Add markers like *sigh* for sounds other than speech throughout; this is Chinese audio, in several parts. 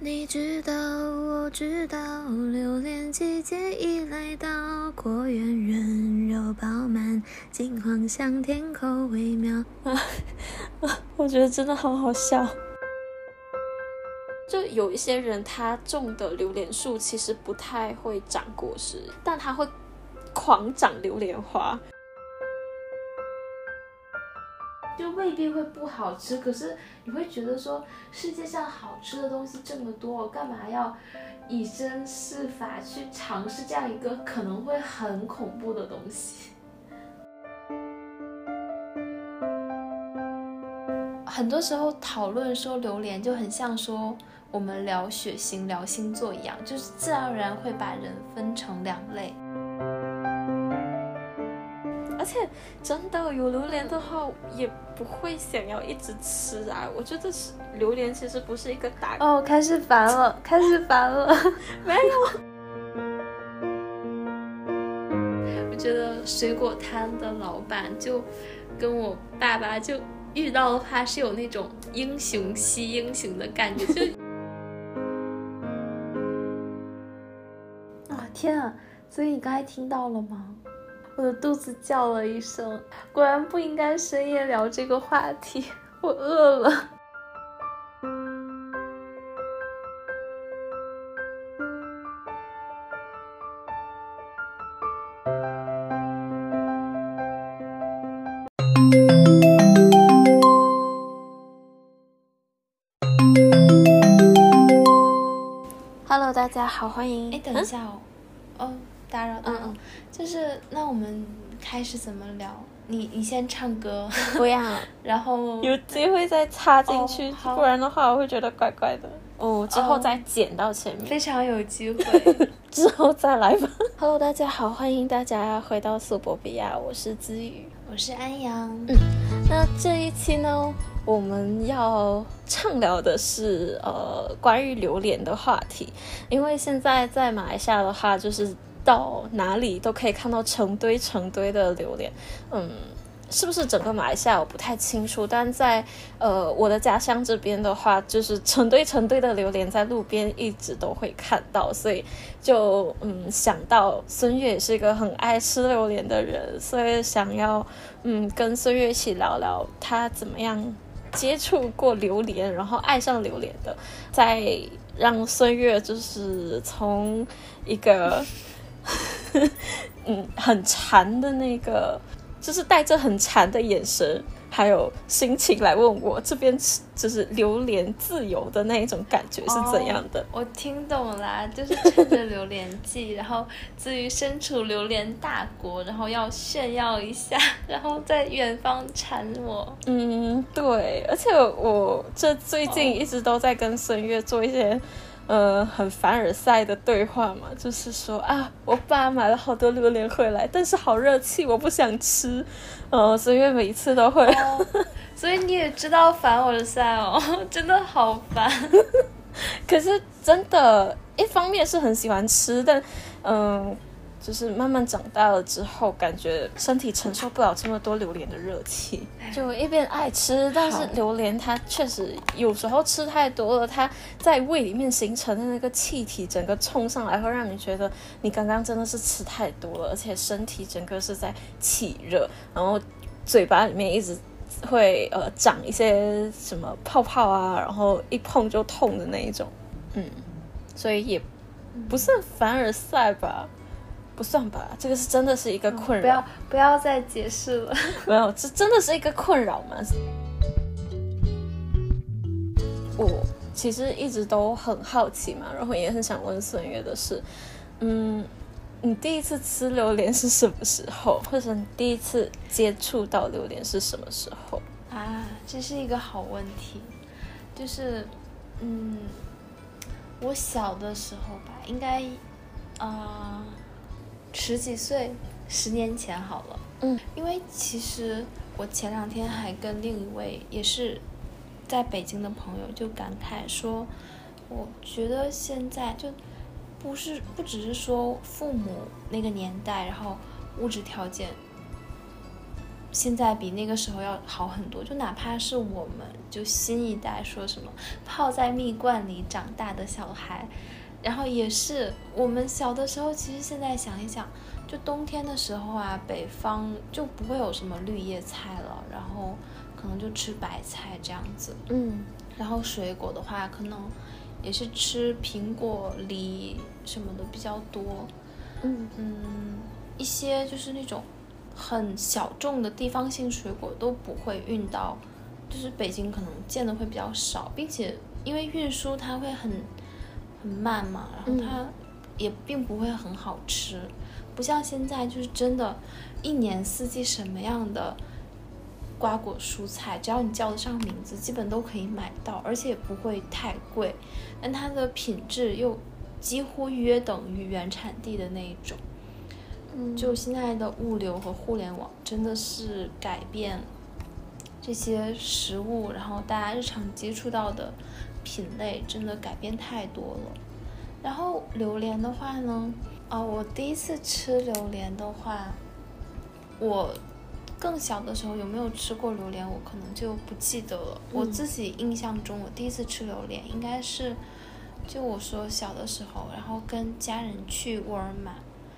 你知道，我知道，榴莲季节已来到，果园人肉饱满，金黄香甜，口味妙。啊 *laughs* 啊！我觉得真的好好笑。就有一些人，他种的榴莲树其实不太会长果实，但他会狂长榴莲花。未必会不好吃，可是你会觉得说世界上好吃的东西这么多，我干嘛要以身试法去尝试这样一个可能会很恐怖的东西？*laughs* 很多时候讨论说榴莲就很像说我们聊血型、聊星座一样，就是自然而然会把人分成两类。而且真的有榴莲的话，也不会想要一直吃啊。我觉得是榴莲其实不是一个打哦，开始烦了，*laughs* 开始烦了。没有。*laughs* 我觉得水果摊的老板就跟我爸爸就遇到的话是有那种英雄惜英雄的感觉。就 *laughs* 啊天啊！所以你刚才听到了吗？我的肚子叫了一声，果然不应该深夜聊这个话题。我饿了。Hello，大家好，欢迎。哎，等一下哦。哦。打扰，嗯嗯，就是那我们开始怎么聊？你你先唱歌，*laughs* 不要，*laughs* 然后有机会再插进去，不然的话我会觉得怪怪的。哦，之后再剪到前面，非常有机会，*laughs* 之后再来吧。Hello，大家好，欢迎大家回到苏博比亚，我是子宇，我是安阳。嗯，那这一期呢，我们要畅聊的是呃关于榴莲的话题，因为现在在马来西亚的话，就是。到哪里都可以看到成堆成堆的榴莲，嗯，是不是整个马来西亚我不太清楚，但在呃我的家乡这边的话，就是成堆成堆的榴莲在路边一直都会看到，所以就嗯想到孙悦也是一个很爱吃榴莲的人，所以想要嗯跟孙悦一起聊聊他怎么样接触过榴莲，然后爱上榴莲的，再让孙悦就是从一个。*laughs* 嗯，很馋的那个，就是带着很馋的眼神，还有心情来问我这边，就是榴莲自由的那一种感觉是怎样的？我听懂啦，就是趁着榴莲季，然后至于身处榴莲大国，然后要炫耀一下，然后在远方馋我。嗯，对，而且我这最近一直都在跟孙悦做一些。呃，很凡尔赛的对话嘛，就是说啊，我爸买了好多榴莲回来，但是好热气，我不想吃，呃，所以每一次都会，所以你也知道凡尔赛哦，*laughs* 真的好烦，*laughs* 可是真的，一方面是很喜欢吃，但嗯。就是慢慢长大了之后，感觉身体承受不了这么多榴莲的热气，就一边爱吃，但是榴莲它确实有时候吃太多了，它在胃里面形成的那个气体，整个冲上来会让你觉得你刚刚真的是吃太多了，而且身体整个是在起热，然后嘴巴里面一直会呃长一些什么泡泡啊，然后一碰就痛的那一种，嗯，所以也不算凡尔赛吧。不算吧，这个是真的是一个困扰。不要不要再解释了。*laughs* 没有，这真的是一个困扰吗？我其实一直都很好奇嘛，然后也很想问孙悦的是，嗯，你第一次吃榴莲是什么时候，或者你第一次接触到榴莲是什么时候？啊，这是一个好问题，就是，嗯，我小的时候吧，应该，啊。十几岁，十年前好了。嗯，因为其实我前两天还跟另一位也是在北京的朋友就感慨说，我觉得现在就不是不只是说父母那个年代，然后物质条件现在比那个时候要好很多。就哪怕是我们就新一代说什么泡在蜜罐里长大的小孩，然后也是我们小的时候，其实现在想一想，就冬天的时候啊，北方就不会有什么绿叶菜了，然后可能就吃白菜这样子。嗯然后水果的话，可能也是吃苹果、梨什么的比较多。嗯嗯，一些就是那种很小众的地方性水果都不会运到，就是北京可能见的会比较少，并且因为运输它会很很慢嘛，然后它也并不会很好吃，不像现在就是真的，一年四季什么样的瓜果蔬菜，只要你叫得上名字，基本都可以买到，而且也不会太贵，但它的品质又几乎约等于原产地的那一种。嗯，就现在的物流和互联网真的是改变这些食物，然后大家日常接触到的品类真的改变太多了。然后榴莲的话呢，啊、我第一次吃榴莲的话，我更小的时候有没有吃过榴莲，我可能就不记得了。我嗯自己印象中，我第一次吃榴莲应该是，就我说小的时候，然后跟家人去沃尔玛，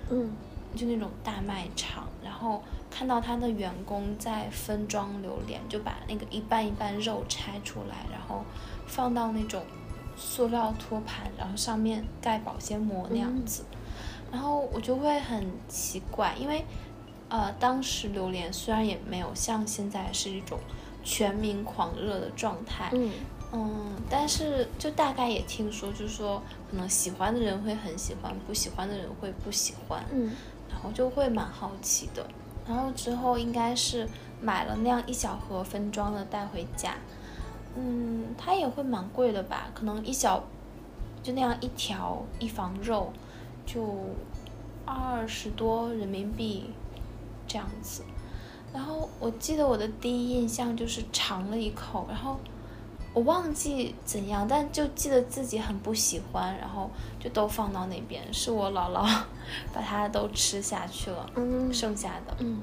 嗯就那种大卖场，然后看到他的员工在分装榴莲，就把那个一半一半肉拆出来，然后放到那种塑料托盘，然后上面盖保鲜膜那样子。然后我就会很奇怪，因为呃，当时榴莲虽然也没有像现在是一种全民狂热的状态，嗯嗯，但是就大概也听说，就是说可能喜欢的人会很喜欢，不喜欢的人会不喜欢。嗯然后就会蛮好奇的。然后之后应该是买了那样一小盒分装的带回家，嗯，它也会蛮贵的吧？可能一小就那样一条一房肉就二十多人民币这样子。然后我记得我的第一印象就是尝了一口，然后我忘记怎样，但就记得自己很不喜欢，然后就都放到那边，是我姥姥 *laughs* 把它都吃下去了，嗯剩下的。嗯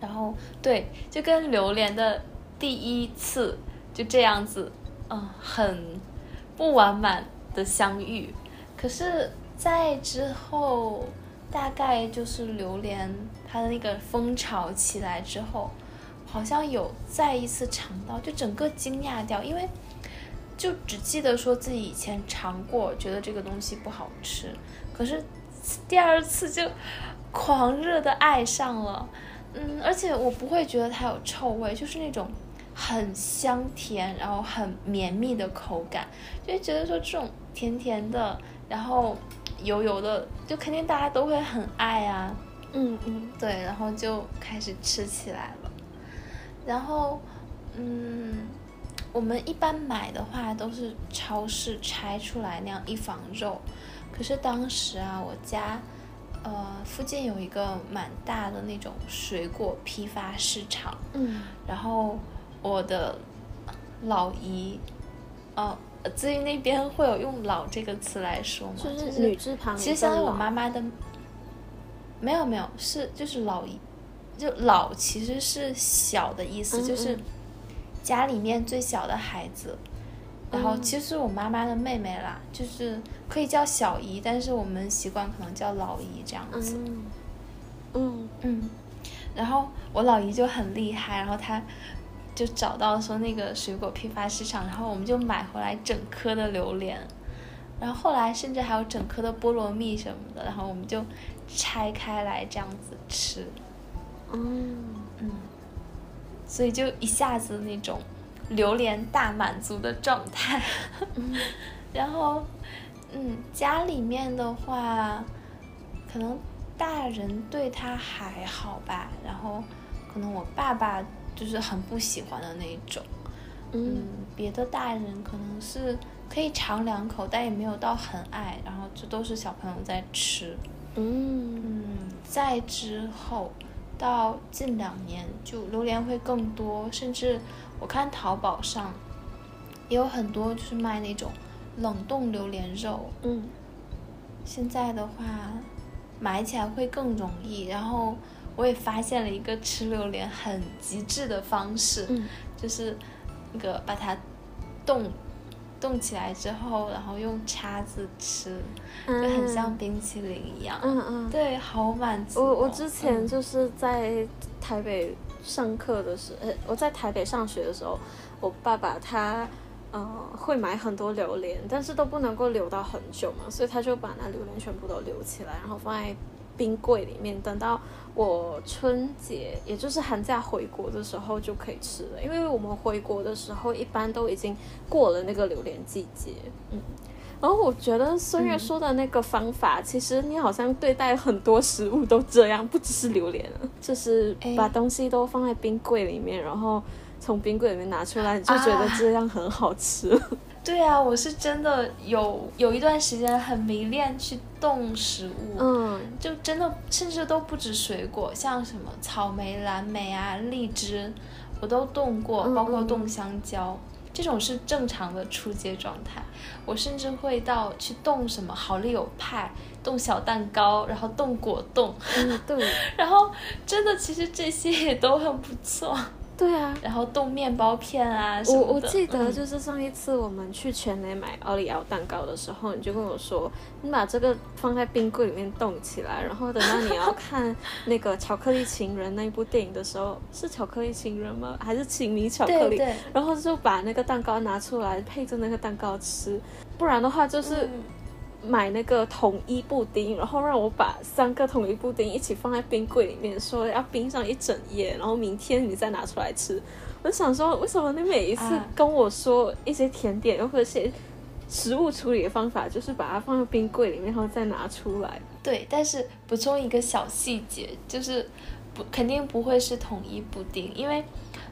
然后对，就跟榴莲的第一次就这样子，嗯，很不完满的相遇。可是，在之后，大概就是榴莲它的那个风潮起来之后，好像有再一次尝到，就整个惊讶掉，因为就只记得说自己以前尝过，觉得这个东西不好吃，可是第二次就狂热的爱上了。嗯，而且我不会觉得它有臭味，就是那种很香甜，然后很绵密的口感，就觉得说这种甜甜的，然后油油的，就肯定大家都会很爱啊。嗯嗯对，然后就开始吃起来了。然后，嗯，我们一般买的话都是超市拆出来那样一房肉，可是当时啊，我家呃附近有一个蛮大的那种水果批发市场，嗯然后我的老姨，呃，至于那边会有用“老”这个词来说吗？就是女字旁其实相当于我妈妈的，没有没有，是就是老一，就老其实是小的意思，嗯就是嗯家里面最小的孩子。然后嗯。其实我妈妈的妹妹啦，就是可以叫小姨，但是我们习惯可能叫老姨这样子。嗯嗯。嗯，然后我老姨就很厉害，然后她就找到说那个水果批发市场，然后我们就买回来整颗的榴莲，然后后来甚至还有整颗的菠萝蜜什么的，然后我们就拆开来这样子吃，嗯嗯，所以就一下子那种榴莲大满足的状态，*laughs* 然后嗯，家里面的话，可能大人对他还好吧，然后可能我爸爸就是很不喜欢的那一种，嗯。嗯，别的大人可能是可以尝两口，但也没有到很爱，然后这都是小朋友在吃。嗯。嗯，再之后到近两年，就榴莲会更多，甚至我看淘宝上也有很多就是卖那种冷冻榴莲肉，嗯。现在的话买起来会更容易，然后我也发现了一个吃榴莲很极致的方式，嗯。就是那个把它冻冻起来之后，然后用叉子吃，就很像冰淇淋一样。嗯嗯。对，好满足哦、我我之前嗯就是在台北上课的时候，呃，我在台北上学的时候，我爸爸他呃会买很多榴莲，但是都不能够留到很久嘛，所以他就把那榴莲全部都留起来，然后放在冰柜里面，等到我春节，也就是寒假回国的时候就可以吃了，因为我们回国的时候一般都已经过了那个榴莲季节，嗯。然后我觉得孙悦说的那个方法，其实你好像对待很多食物都这样，不只是榴莲啊，就是把东西都放在冰柜里面，然后从冰柜里面拿出来，你就觉得这样很好吃。*laughs* 对啊，我是真的有有一段时间很迷恋去冻食物，嗯。就真的甚至都不止水果，像什么草莓、蓝莓啊、荔枝，我都冻过，嗯包括嗯冻香蕉。这种是正常的出街状态，我甚至会到去冻什么好丽友派、冻小蛋糕，然后冻果冻，嗯，对。*laughs* 然后真的其实这些也都很不错，对啊。然后冻面包片啊什我。我记得嗯就是上一次我们去全联买奥利奥蛋糕的时候，你就跟我说，你把这个放在冰柜里面冻起来，然后等到你要看那个《巧克力情人》那一部电影的时候，是《巧克力情人》吗？还是《情迷巧克力》？对对，然后就把那个蛋糕拿出来配着那个蛋糕吃，不然的话就是嗯买那个统一布丁，然后让我把三个统一布丁一起放在冰柜里面，说要冰上一整夜，然后明天你再拿出来吃。我想说，为什么你每一次跟我说一些甜点又或者是食物处理的方法，就是把它放在冰柜里面，然后再拿出来？对，但是补充一个小细节，就是不肯定不会是统一布丁，因为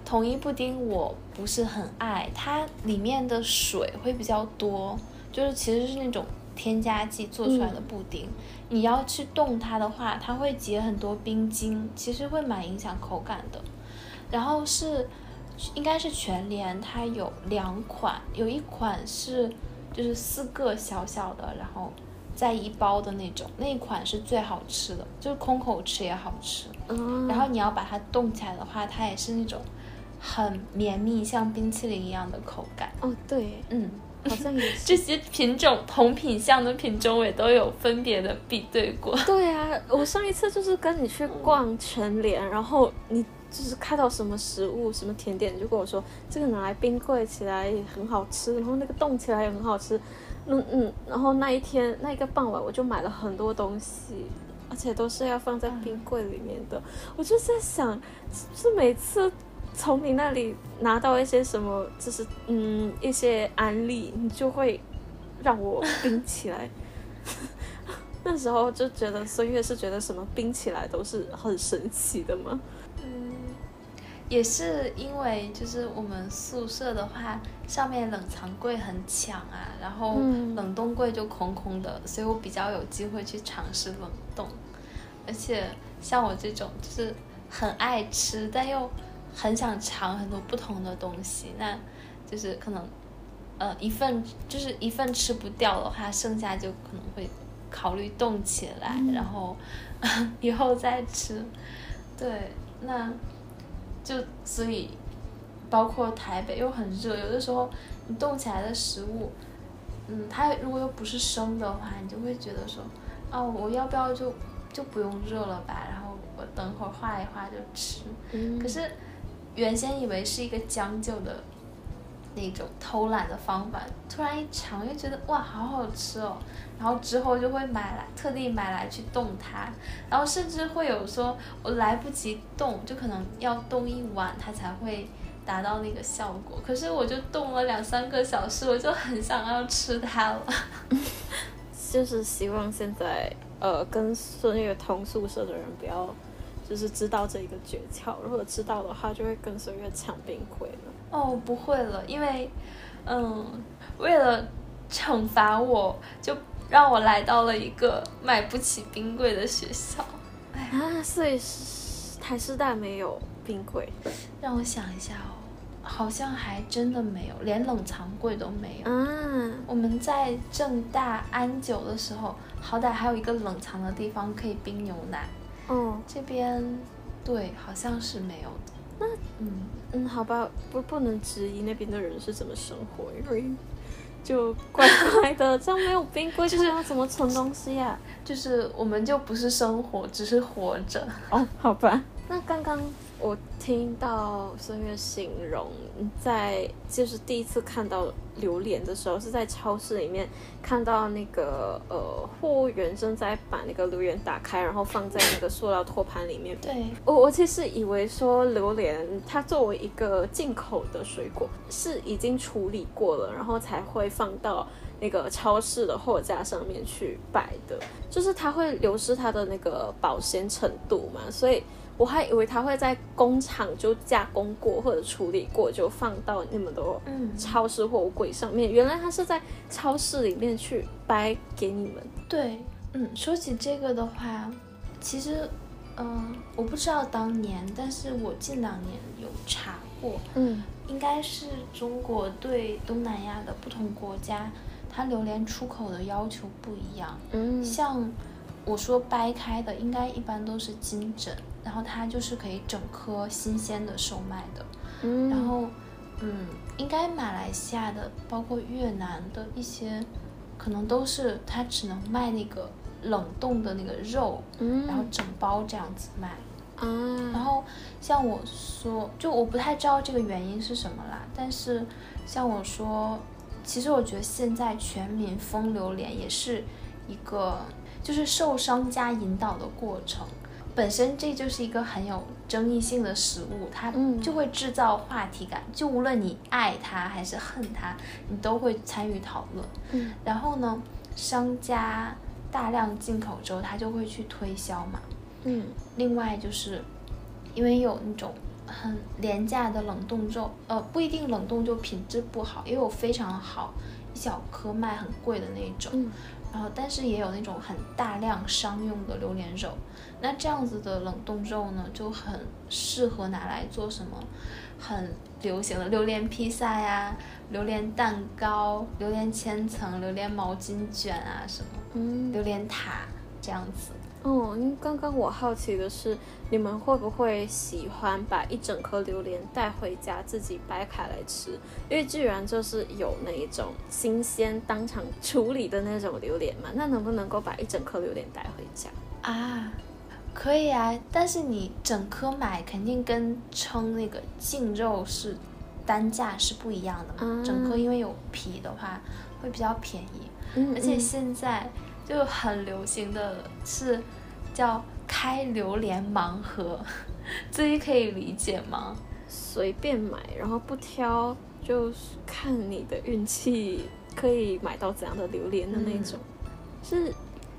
统一布丁我不是很爱，它里面的水会比较多，就是其实是那种添加剂做出来的布丁。你要去冻它的话，它会结很多冰晶，其实会蛮影响口感的。然后是应该是全联，它有两款，有一款是就是四个小小的，然后在一包的那种，那一款是最好吃的，就是空口吃也好吃。嗯，然后你要把它冻起来的话，它也是那种很绵密，像冰淇淋一样的口感。哦，对，嗯，好像也是。这些品种同品相的品种我也都有分别的比对过。对啊，我上一次就是跟你去逛全联，然后你就是看到什么食物、什么甜点，就跟我说这个拿来冰柜起来也很好吃，然后那个冻起来也很好吃。嗯嗯，然后那一天那一个傍晚我就买了很多东西，而且都是要放在冰柜里面的。我就在想，是每次从你那里拿到一些什么，就是嗯一些安利，你就会让我冰起来。*laughs* 那时候就觉得孙悦是觉得什么冰起来都是很神奇的吗？嗯，也是因为就是我们宿舍的话，上面冷藏柜很抢啊，然后嗯冷冻柜就空空的，所以我比较有机会去尝试冷冻。而且像我这种就是很爱吃，但又很想尝很多不同的东西，那就是可能呃一份就是一份吃不掉的话，剩下就可能会考虑冻起来，然后 *laughs* 以后再吃。对，那就所以包括台北又很热，有的时候你冻起来的食物，嗯，它如果又不是生的话，你就会觉得说，啊，我要不要就就不用热了吧？然后我等会儿化一化就吃。嗯可是原先以为是一个将就的那种偷懒的方法，突然一尝又觉得哇，好好吃哦。然后之后就会买来，特地买来去冻它，然后甚至会有说我来不及冻，就可能要冻一晚它才会达到那个效果。可是我就冻了两三个小时，我就很想要吃它了。*laughs* 就是希望现在呃跟孙悦同宿舍的人不要就是知道这一个诀窍，如果知道的话，就会跟孙越抢冰柜了。哦，不会了，因为，嗯，为了惩罚我，就让我来到了一个买不起冰柜的学校。啊，所以是台师大没有冰柜让我想一下哦，好像还真的没有，连冷藏柜都没有。嗯？我们在正大安久的时候，好歹还有一个冷藏的地方可以冰牛奶。哦，这边对，好像是没有的。那嗯，嗯，好吧，不不能质疑那边的人是怎么生活，因为就怪怪的，这样没有冰柜，*laughs* 就是要怎么存东西呀、就是我们就不是生活，只是活着。哦，好吧。那刚刚我听到孙悦形容，在就是第一次看到榴莲的时候，是在超市里面看到那个呃货务员正在把那个榴莲打开，然后放在那个塑料托盘里面。对，我我其实以为说榴莲它作为一个进口的水果，是已经处理过了，然后才会放到那个超市的货架上面去摆的，就是它会流失它的那个保鲜程度嘛，所以我还以为它会在工厂就加工过或者处理过，就放到你们的嗯，超市货柜上面。原来它是在超市里面去掰给你们。对，嗯，说起这个的话，其实，嗯、我不知道当年，但是我近两年有查过，嗯应该是中国对东南亚的不同国家，它榴莲出口的要求不一样。嗯像我说掰开的，应该一般都是金枕，然后它就是可以整颗新鲜的售卖的。嗯，然后，嗯，应该马来西亚的，包括越南的一些，可能都是它只能卖那个冷冻的那个肉，嗯，然后整包这样子卖。然啊，后像我说，就我不太知道这个原因是什么啦，但是像我说，其实我觉得现在全民封榴莲也是一个就是受商家引导的过程。本身这就是一个很有争议性的食物，它嗯就会制造话题感。就无论你爱它还是恨它，你都会参与讨论。嗯然后呢，商家大量进口之后，它就会去推销嘛。嗯另外就是，因为有那种很廉价的冷冻肉，呃，不一定冷冻就品质不好，也有非常好，一小颗卖很贵的那种。嗯然后，但是也有那种很大量商用的榴莲肉。那这样子的冷冻肉呢，就很适合拿来做什么很流行的榴莲披萨呀、榴莲蛋糕、榴莲千层、榴莲毛巾卷啊什么嗯榴莲塔这样子。哦，因为刚刚我好奇的是，你们会不会喜欢把一整颗榴莲带回家自己掰开来吃？因为居然就是有那一种新鲜当场处理的那种榴莲嘛，那能不能够把一整颗榴莲带回家？啊，可以啊，但是你整颗买肯定跟称那个净肉是单价是不一样的嘛。啊整颗因为有皮的话会比较便宜，嗯而且现在就很流行的是叫开榴莲盲盒，*laughs* 自己可以理解吗？随便买，然后不挑，就是看你的运气可以买到怎样的榴莲的那种。是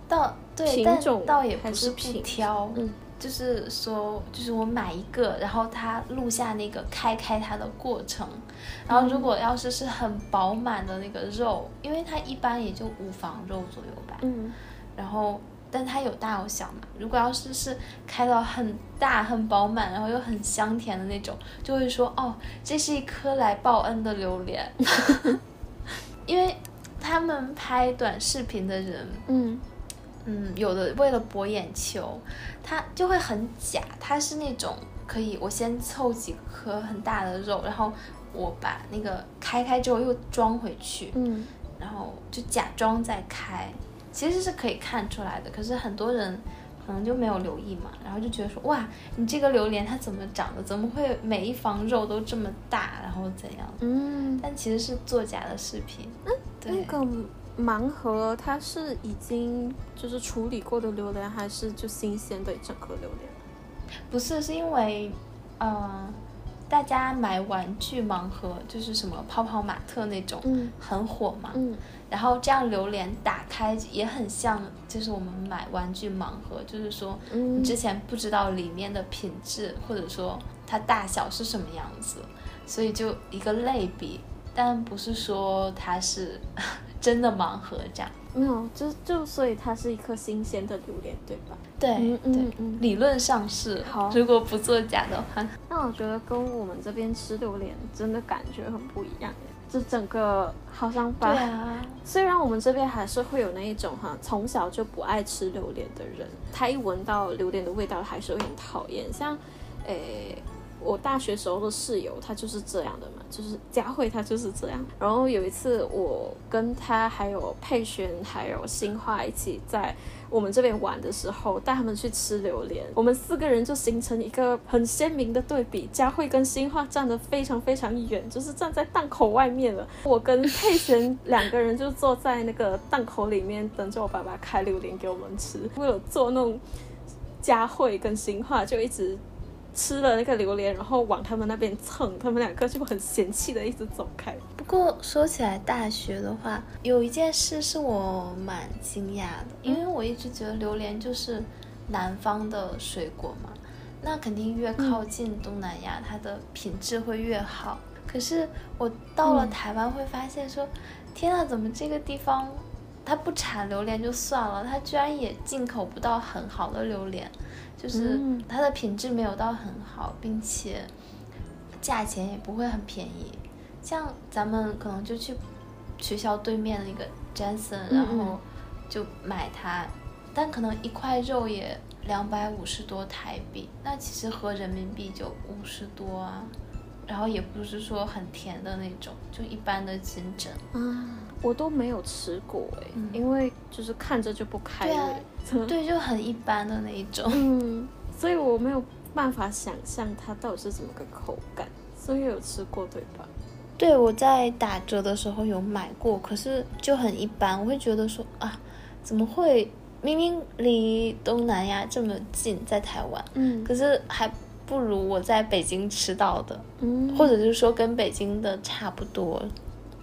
倒对，但品种倒也不是不挑，嗯就是说，就是我买一个，然后他录下那个开开它的过程，然后如果要是是很饱满的那个肉，因为它一般也就五房肉左右吧，嗯。然后但它有大有小嘛，如果要是是开到很大很饱满，然后又很香甜的那种，就会说哦，这是一颗来报恩的榴莲，*laughs* 因为他们拍短视频的人。嗯。嗯，有的为了博眼球，他就会很假。他是那种可以，我先凑几颗很大的肉，然后我把那个开开之后又装回去，嗯。然后就假装再开，其实是可以看出来的。可是很多人可能就没有留意嘛，然后就觉得说，哇，你这个榴莲它怎么长的？怎么会每一房肉都这么大？然后怎样？嗯，但其实是作假的视频。对那个盲盒它是已经就是处理过的榴莲，还是就新鲜的一整颗榴莲？不是，是因为，呃，大家买玩具盲盒，就是什么泡泡玛特那种，嗯很火嘛。嗯然后这样榴莲打开也很像，就是我们买玩具盲盒，就是说嗯你之前不知道里面的品质，或者说它大小是什么样子，所以就一个类比，但不是说它是 *laughs* 真的盲盒这样。没有，就就所以它是一颗新鲜的榴莲，对吧？对、嗯嗯，嗯理论上是，好如果不作假的话。那我觉得跟我们这边吃榴莲真的感觉很不一样耶。这整个好像把，对啊，*laughs* 虽然我们这边还是会有那一种哈，从小就不爱吃榴莲的人，他一闻到榴莲的味道还是会很讨厌。像诶。我大学时候的室友，他就是这样的嘛，就是佳慧，他就是这样。然后有一次，我跟他还有佩璇还有新化一起在我们这边玩的时候，带他们去吃榴莲，我们四个人就形成一个很鲜明的对比。佳慧跟新化站得非常非常远，就是站在档口外面了。我跟佩璇两个人就坐在那个档口里面，等着我爸爸开榴莲给我们吃。为了做那种佳慧跟新化，就一直。吃了那个榴莲，然后往他们那边蹭，他们两个就很嫌弃的一直走开。不过说起来大学的话，有一件事是我蛮惊讶的，因为我一直觉得榴莲就是南方的水果嘛，那肯定越靠近东南亚，它的品质会越好。可是我到了台湾会发现说，天啊，怎么这个地方它不产榴莲就算了，它居然也进口不到很好的榴莲。就是它的品质没有到很好，并且价钱也不会很便宜。像咱们可能就去学校对面那个 Jensen，然后就买它，但可能一块肉也两百五十多台币，那其实合人民币就五十多啊。然后也不是说很甜的那种，就一般的金针啊，我都没有吃过哎，因为就是看着就不开胃，*laughs* 对，就很一般的那一种，嗯，所以我没有办法想象它到底是怎么个口感，所以有吃过对吧？对，我在打折的时候有买过，可是就很一般，我会觉得说啊，怎么会明明离东南亚这么近，在台湾，嗯，可是还。不如我在北京吃到的，嗯，或者是说跟北京的差不多，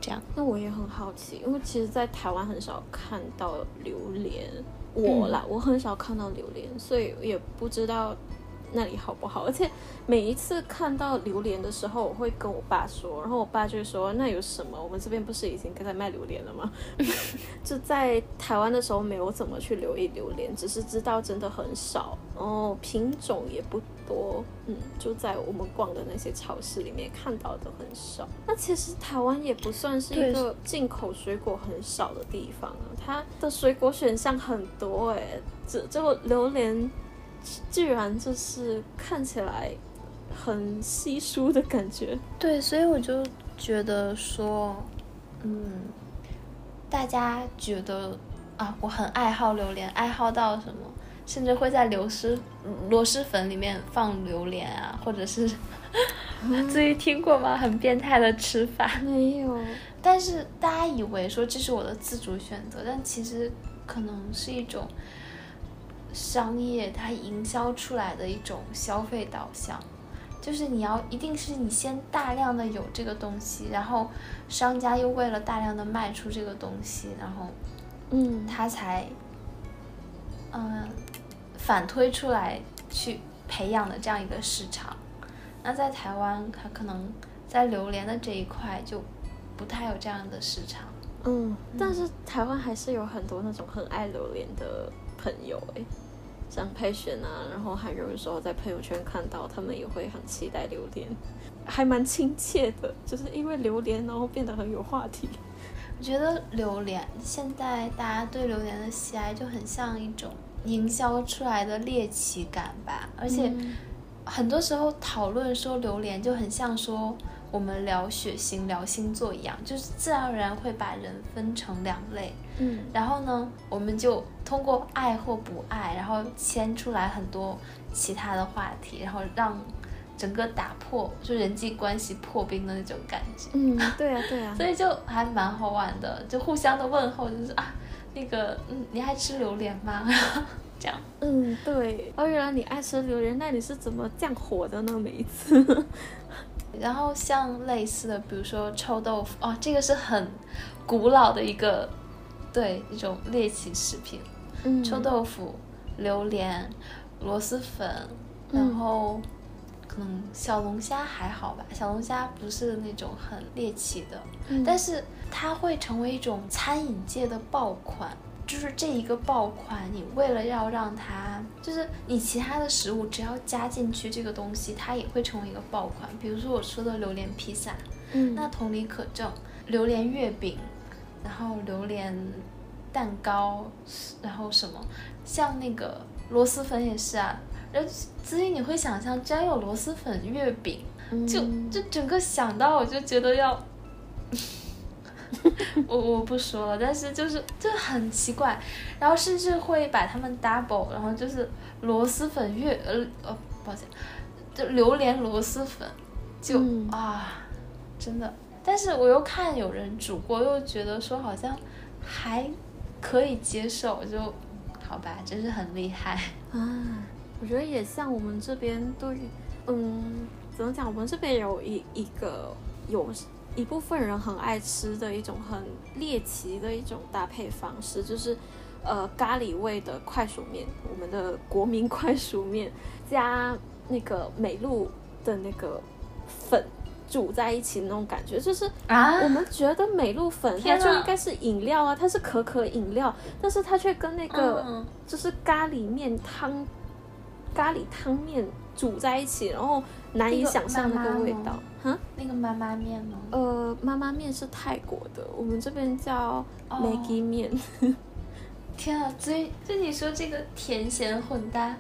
这样。那我也很好奇，因为其实，在台湾很少看到榴莲，我啦，我很少看到榴莲，所以也不知道。那里好不好？而且每一次看到榴莲的时候，我会跟我爸说，然后我爸就说：“那有什么？我们这边不是已经在卖榴莲了吗？” *laughs* 就在台湾的时候没有怎么去留意榴莲，只是知道真的很少，然后品种也不多。嗯，就在我们逛的那些超市里面看到的很少。那其实台湾也不算是一个进口水果很少的地方啊，它的水果选项很多诶，这就榴莲。居然就是看起来很稀疏的感觉。对，所以我就觉得说，嗯，大家觉得啊，我很爱好榴莲，爱好到什么，甚至会在流失螺蛳粉里面放榴莲啊，或者是，*laughs* 至于听过吗？很变态的吃法。没有。但是大家以为说这是我的自主选择，但其实可能是一种。商业它营销出来的一种消费导向，就是你要一定是你先大量的有这个东西，然后商家又为了大量的卖出这个东西，然后，嗯，他才，嗯，反推出来去培养的这样一个市场。那在台湾，它可能在榴莲的这一块就不太有这样的市场。嗯，但是台湾还是有很多那种很爱榴莲的朋友诶。像佩璇啊，然后还有时候在朋友圈看到他们也会很期待榴莲，还蛮亲切的，就是因为榴莲然后变得很有话题。我觉得榴莲现在大家对榴莲的喜爱就很像一种营销出来的猎奇感吧，而且很多时候讨论说榴莲就很像说。我们聊血型、聊星座一样，就是自然而然会把人分成两类。嗯，然后呢，我们就通过爱或不爱，然后牵出来很多其他的话题，然后让整个打破就人际关系破冰的那种感觉。嗯，对啊，对啊。*laughs* 所以就还蛮好玩的，就互相的问候，就是啊，那个，嗯，你爱吃榴莲吗？*laughs* 这样。嗯，对。哦，原来你爱吃榴莲，那你是怎么这样火的呢？每一次。然后像类似的，比如说臭豆腐哦，这个是很古老的一个，对一种猎奇食品。嗯，臭豆腐、榴莲、螺蛳粉，然后可能小龙虾还好吧，小龙虾不是那种很猎奇的，但是它会成为一种餐饮界的爆款。就是这一个爆款，你为了要让它，就是你其他的食物只要加进去这个东西，它也会成为一个爆款。比如说我说的榴莲披萨，嗯，那同理可证，榴莲月饼，然后榴莲蛋糕，然后什么，像那个螺蛳粉也是啊，然后所以你会想象，只要有螺蛳粉月饼，就嗯就整个想到我就觉得要，*laughs* 我我不说了，但是就是就很奇怪，然后甚至会把它们 double，然后就是螺蛳粉越呃呃，抱歉，就榴莲螺蛳粉，就、嗯啊，真的，但是我又看有人煮过，又觉得说好像还可以接受，就好吧，真是很厉害。*laughs* 啊，我觉得也像我们这边对，嗯，怎么讲？我们这边有一一个有一部分人很爱吃的一种很猎奇的一种搭配方式，就是呃咖喱味的快熟面，我们的国民快熟面加那个美露的那个粉。煮在一起那种感觉，就是啊我们觉得美露粉它就应该是饮料啊，它是可可饮料，但是它却跟那个、嗯就是咖喱面汤、咖喱汤面煮在一起，然后难以想象那个味道吗。哈，那个妈妈面吗？呃，妈妈面是泰国的，我们这边叫哦 Maggi 面。*laughs* 天啊，所以就你说这个甜咸混搭，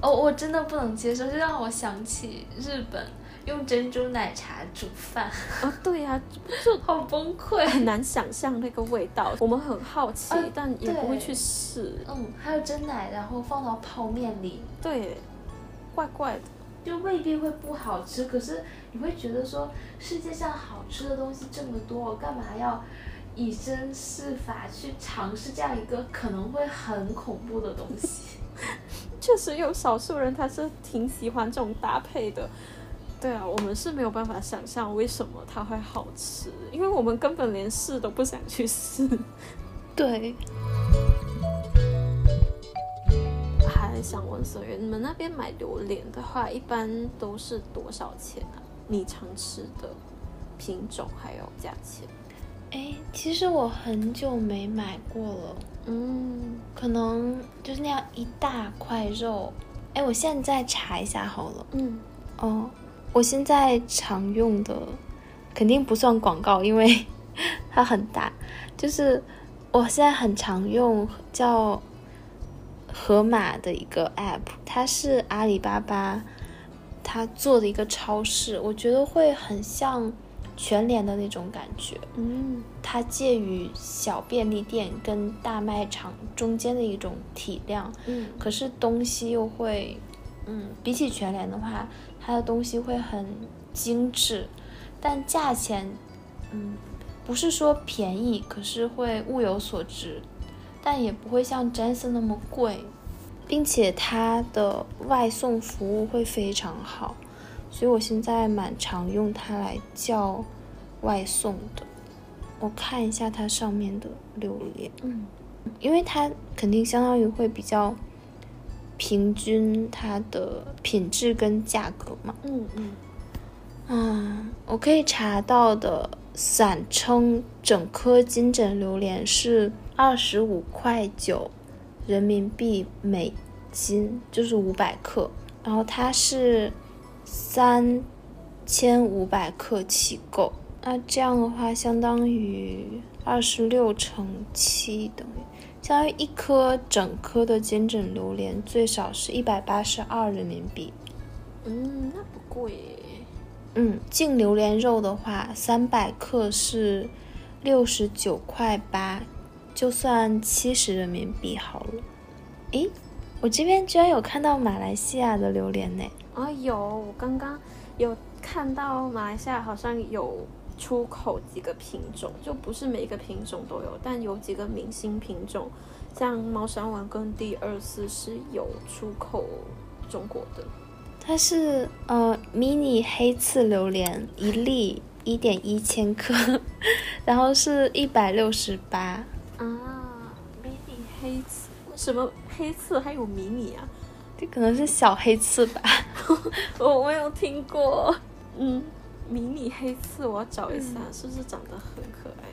哦，我真的不能接受，就让我想起日本用珍珠奶茶煮饭，啊，对呀、就 *laughs* 好崩溃。很难想象那个味道。我们很好奇，呃但也不会去试。嗯，还有真奶，然后放到泡面里，对，怪怪的。就未必会不好吃，可是你会觉得说世界上好吃的东西这么多，我干嘛要以身试法去尝试这样一个可能会很恐怖的东西？*laughs* 确实有少数人他是挺喜欢这种搭配的。对啊，我们是没有办法想象为什么它会好吃，因为我们根本连试都不想去试。对，还想问所源，你们那边买榴莲的话，一般都是多少钱啊？你常吃的品种还有价钱？哎，其实我很久没买过了，嗯，可能就是那样一大块肉。哎，我现在查一下好了。嗯哦，我现在常用的肯定不算广告，因为 *laughs* 它很大。就是我现在很常用叫盒马的一个 app，它是阿里巴巴它做的一个超市，我觉得会很像全联的那种感觉。嗯它介于小便利店跟大卖场中间的一种体量，嗯可是东西又会，嗯，比起全联的话，它的东西会很精致，但价钱，嗯，不是说便宜，可是会物有所值，但也不会像 Jensen 那么贵，并且它的外送服务会非常好，所以我现在蛮常用它来叫外送的。我看一下它上面的榴莲。嗯因为它肯定相当于会比较平均它的品质跟价格嘛。嗯嗯啊，我可以查到的散称整颗金枕榴莲是二十五块九人民币每斤，就是五百克，然后它是三千五百克起购。那这样的话，相当于二十六乘七等于。相当于一颗整颗的金枕榴莲最少是一百八十二人民币。嗯，那不贵。嗯，净榴莲肉的话，三百克是六十九块八，就算七十人民币好了。诶，我这边居然有看到马来西亚的榴莲呢。啊，有，我刚刚有看到马来西亚好像有出口几个品种，就不是每一个品种都有，但有几个明星品种，像猫山王跟第二次是有出口中国的。它是呃迷你黑刺榴莲，一粒一点一千克，*laughs* 然后是一百六十八。啊，迷你黑刺，什么黑刺还有迷你啊？这可能是小黑刺吧。*laughs* 我没有听过。嗯，迷你黑刺，我要找一下，是不是长得很可爱？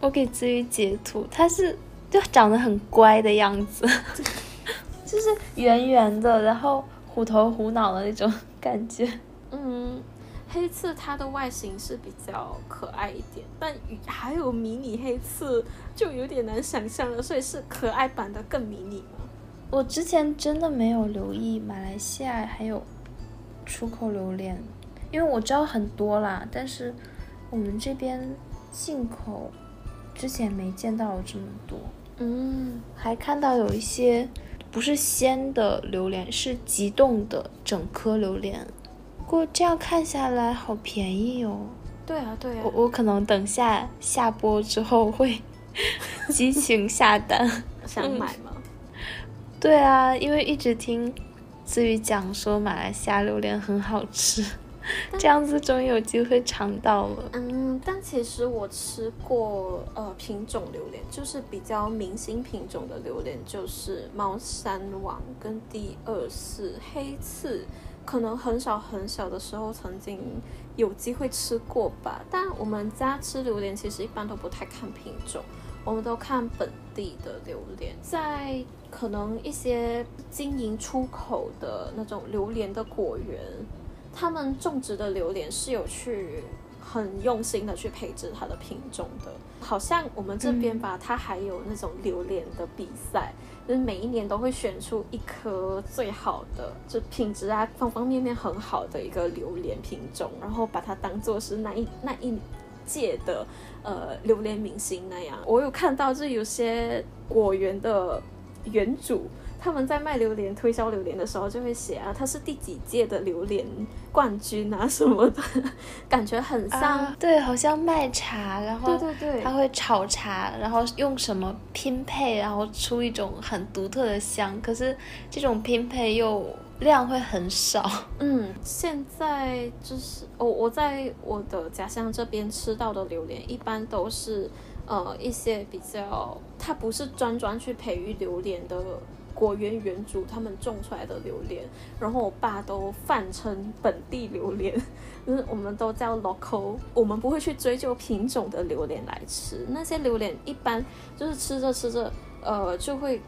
我给子宇截图，它是就长得很乖的样子，*laughs* 就是圆圆的，然后虎头虎脑的那种感觉。嗯，黑刺它的外形是比较可爱一点，但还有迷你黑刺就有点难想象了，所以是可爱版的更迷你吗？我之前真的没有留意马来西亚还有出口榴莲，因为我知道很多啦，但是我们这边进口之前没见到有这么多。嗯，还看到有一些不是鲜的榴莲，是急冻的整颗榴莲。这样看下来好便宜哦。对啊，对啊我，我可能等下下播之后会 *laughs* 激情下单。想买吗？*laughs* 对啊，因为一直听子宇讲说马来西亚榴莲很好吃，这样子终于有机会尝到了。嗯，但其实我吃过呃品种榴莲，就是比较明星品种的榴莲，就是猫山王跟第二是黑刺，可能很少很小的时候曾经有机会吃过吧。但我们家吃榴莲其实一般都不太看品种，我们都看本地的榴莲，在可能一些经营出口的那种榴莲的果园，他们种植的榴莲是有去很用心的去配置它的品种的。好像我们这边吧，它还有那种榴莲的比赛，就是每一年都会选出一颗最好的，就品质啊方方面面很好的一个榴莲品种，然后把它当做是那一那一届的呃榴莲明星那样。我有看到，就有些果园的园主。他们在卖榴莲、推销榴莲的时候，就会写啊，他是第几届的榴莲冠军啊什么的，*laughs* 感觉很像。啊，对，好像卖茶，然后对对对他会炒茶，然后用什么拼配，然后出一种很独特的香。可是这种拼配又量会很少。*laughs* 嗯，现在就是我我在我的家乡这边吃到的榴莲，一般都是呃一些比较，它不是专专去培育榴莲的果园园主他们种出来的榴莲，然后我爸都泛称本地榴莲，*laughs* 就是我们都叫 local，我们不会去追究品种的榴莲来吃，那些榴莲一般就是吃着吃着，呃就会。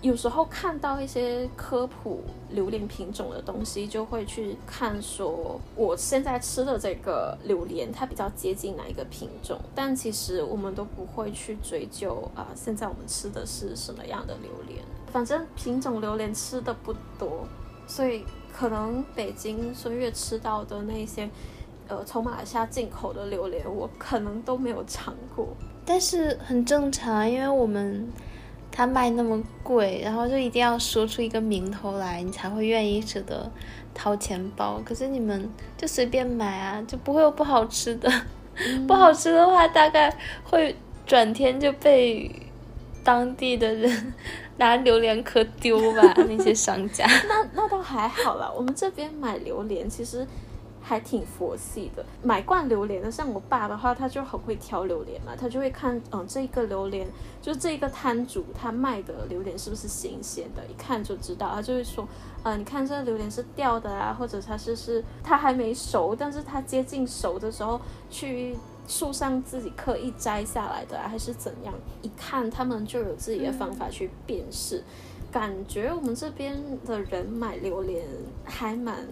有时候看到一些科普榴莲品种的东西，就会去看说，我现在吃的这个榴莲它比较接近哪一个品种，但其实我们都不会去追究啊、现在我们吃的是什么样的榴莲，反正品种榴莲吃的不多，所以可能北京孙悦吃到的那些，呃，从马来西亚进口的榴莲，我可能都没有尝过。但是很正常，因为我们它卖那么贵，然后就一定要说出一个名头来，你才会愿意舍得掏钱包。可是你们就随便买啊，就不会有不好吃的。*laughs* 不好吃的话，大概会转天就被当地的人拿榴莲壳丢吧，那些商家。*laughs* 那那倒还好啦，我们这边买榴莲其实还挺佛系的。买惯榴莲的，像我爸的话，他就很会挑榴莲嘛，他就会看，嗯，这个榴莲就这个摊主他卖的榴莲是不是新鲜的，一看就知道，他就会说，呃，你看这个榴莲是掉的啊，或者它是是它还没熟，但是它接近熟的时候去。树上自己刻意摘下来的、还是怎样？一看他们就有自己的方法去辨识。感觉我们这边的人买榴莲还蛮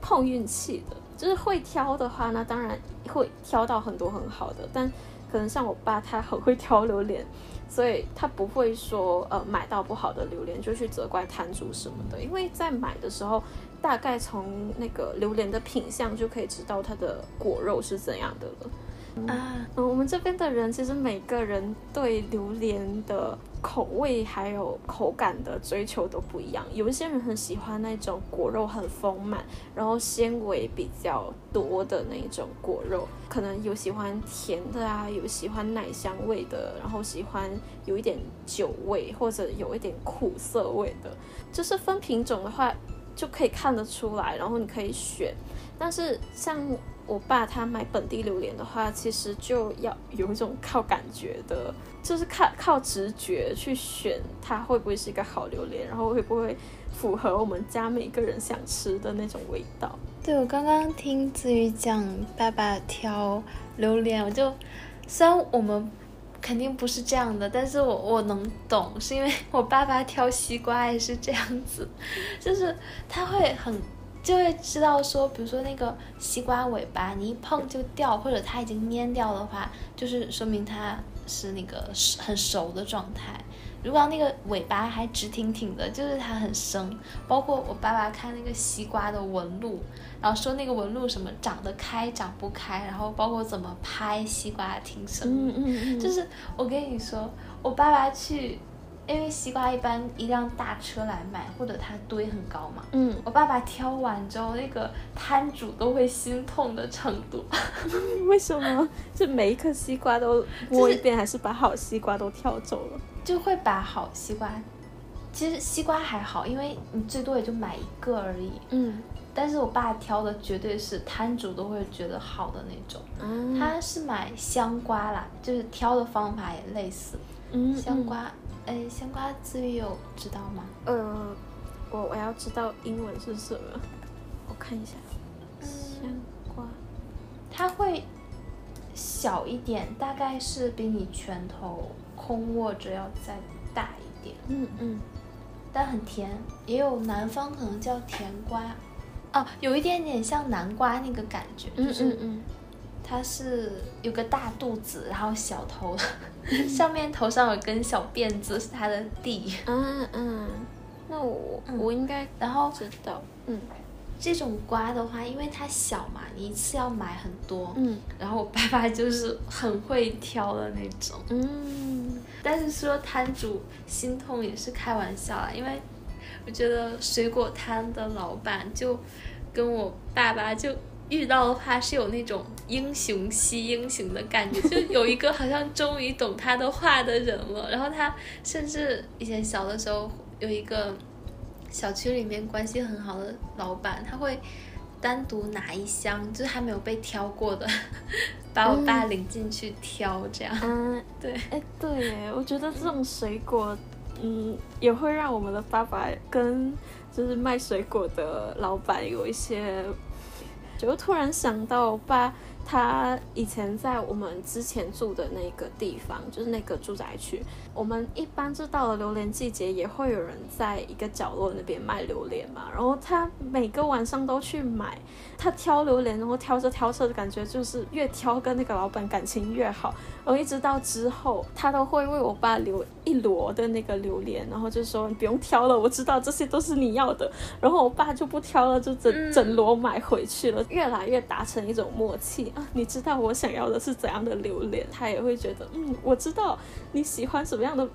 碰运气的，就是会挑的话，那当然会挑到很多很好的，但可能像我爸他很会挑榴莲，所以他不会说呃买到不好的榴莲就去责怪摊主什么的，因为在买的时候，大概从那个榴莲的品相就可以知道它的果肉是怎样的了。啊，嗯，我们这边的人其实每个人对榴莲的口味还有口感的追求都不一样。有一些人很喜欢那种果肉很丰满，然后纤维比较多的那种果肉，可能有喜欢甜的啊，有喜欢奶香味的，然后喜欢有一点酒味或者有一点苦涩味的。就是分品种的话，就可以看得出来，然后你可以选。但是像我爸他买本地榴莲的话，其实就要有一种靠感觉的，就是靠靠直觉去选它会不会是一个好榴莲，然后会不会符合我们家每个人想吃的那种味道。对我刚刚听子瑜讲爸爸挑榴莲，我就虽然我们肯定不是这样的，但是我我能懂，是因为我爸爸挑西瓜也是这样子，就是他会很就会知道说，比如说那个西瓜尾巴，你一碰就掉，或者它已经蔫掉的话，就是说明它是那个很熟的状态。如果那个尾巴还直挺挺的，就是它很生。包括我爸爸看那个西瓜的纹路，然后说那个纹路什么长得开长不开，然后包括怎么拍西瓜挺生。嗯嗯嗯，就是我跟你说，我爸爸去，因为西瓜一般一辆大车来买，或者它堆很高嘛。嗯，我爸爸挑完之后，那个摊主都会心痛的程度。*laughs* 为什么？就每一颗西瓜都摸一遍，还是把好西瓜都挑走了？就会把好西瓜，其实西瓜还好，因为你最多也就买一个而已。嗯，但是我爸挑的绝对是摊主都会觉得好的那种。嗯他是买香瓜啦，就是挑的方法也类似。嗯香瓜，哎，香瓜自愈有知道吗？呃，我我要知道英文是什么，我看一下，香瓜，它会小一点，大概是比你拳头空握着要再大一点，嗯嗯但很甜，也有南方可能叫甜瓜，哦，有一点点像南瓜那个感觉，嗯就是嗯嗯，它是有个大肚子，然后小头，*laughs* 上面头上有根小辫子，是它的弟。嗯嗯，那我我应该然后知道，嗯。这种瓜的话，因为它小嘛，你一次要买很多，嗯。然后我爸爸就是很会挑的那种。嗯。但是说摊主心痛也是开玩笑啦，因为我觉得水果摊的老板就跟我爸爸就遇到的话是有那种英雄惜英雄的感觉，就有一个好像终于懂他的话的人了。然后他甚至以前小的时候有一个小区里面关系很好的老板，他会单独拿一箱，就是还没有被挑过的，*laughs* 把我爸领进去挑，这样。嗯，对。哎对耶，我觉得这种水果，嗯，也会让我们的爸爸跟就是卖水果的老板有一些，就突然想到我爸。他以前在我们之前住的那个地方，就是那个住宅区，我们一般就到了榴莲季节，也会有人在一个角落那边卖榴莲嘛。然后他每个晚上都去买，他挑榴莲，然后挑着挑着，感觉就是越挑跟那个老板感情越好。然后一直到之后，他都会为我爸留一摞的那个榴莲，然后就说你不用挑了，我知道这些都是你要的。然后我爸就不挑了，就整嗯整摞买回去了，越来越达成一种默契啊。你知道我想要的是怎样的榴莲，他也会觉得嗯，我知道你喜欢什么样的。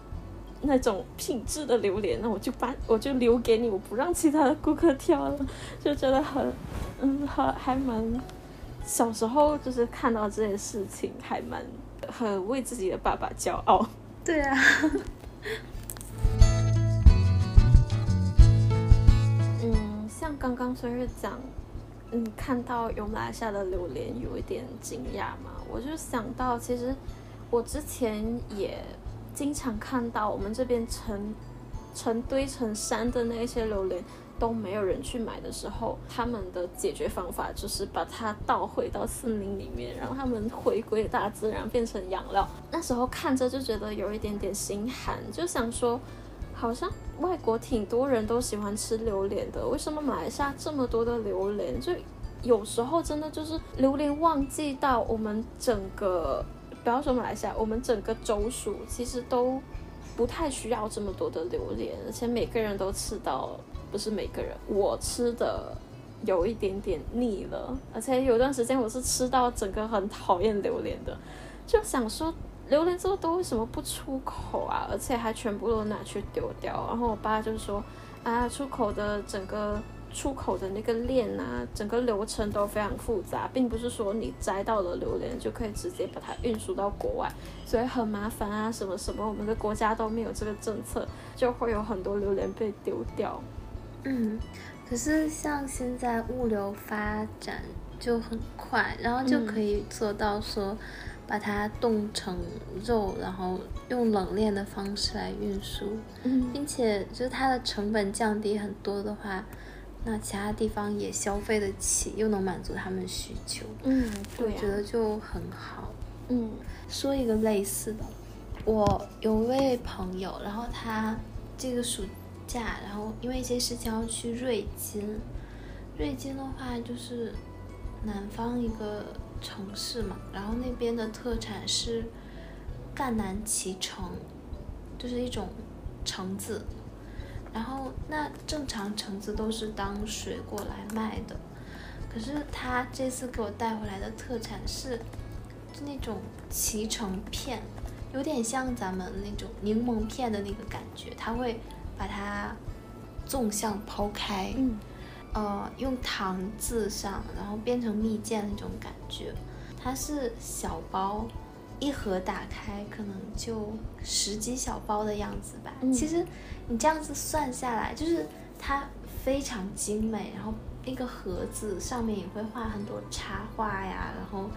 那种品质的榴莲，那我就把我就留给你，我不让其他的顾客挑了，就觉得很，嗯，还还蛮，小时候就是看到这件事情，还蛮很为自己的爸爸骄傲。对啊，嗯，像刚刚孙日讲，嗯，看到有马来西亚的榴莲有一点惊讶嘛，我就想到，其实我之前也经常看到我们这边成成堆成山的那些榴莲都没有人去买的时候，他们的解决方法就是把它倒回到森林里面，让它们回归大自然，变成养料。那时候看着就觉得有一点点心寒，就想说。好像外国挺多人都喜欢吃榴莲的，为什么马来西亚这么多的榴莲？就有时候真的就是榴莲旺季到，我们整个不要说马来西亚，我们整个州属其实都不太需要这么多的榴莲，而且每个人都吃到，不是每个人，我吃的有一点点腻了，而且有段时间我是吃到整个很讨厌榴莲的，就想说。榴莲这么多，为什么不出口啊？而且还全部都拿去丢掉。然后我爸就说：“啊，出口的整个出口的那个链啊，整个流程都非常复杂，并不是说你摘到了榴莲就可以直接把它运输到国外，所以很麻烦啊，什么什么，我们的国家都没有这个政策，就会有很多榴莲被丢掉。嗯，可是像现在物流发展就很快，然后就可以做到说。把它冻成肉，然后用冷链的方式来运输，嗯并且就是它的成本降低很多的话，那其他地方也消费得起，又能满足他们需求，嗯，对、啊，我觉得就很好。嗯，说一个类似的，我有一位朋友，然后他这个暑假，然后因为一些事情要去瑞金，瑞金的话就是南方一个。城市嘛，然后那边的特产是赣南脐橙，就是一种橙子，然后那正常橙子都是当水果来卖的，可是他这次给我带回来的特产是，就那种脐橙片，有点像咱们那种柠檬片的那个感觉，他会把它纵向剖开，嗯呃，用糖渍上，然后变成蜜饯那种感觉。它是小包，一盒打开可能就十几小包的样子吧。嗯其实你这样子算下来，就是它非常精美，然后那个盒子上面也会画很多插画呀，然后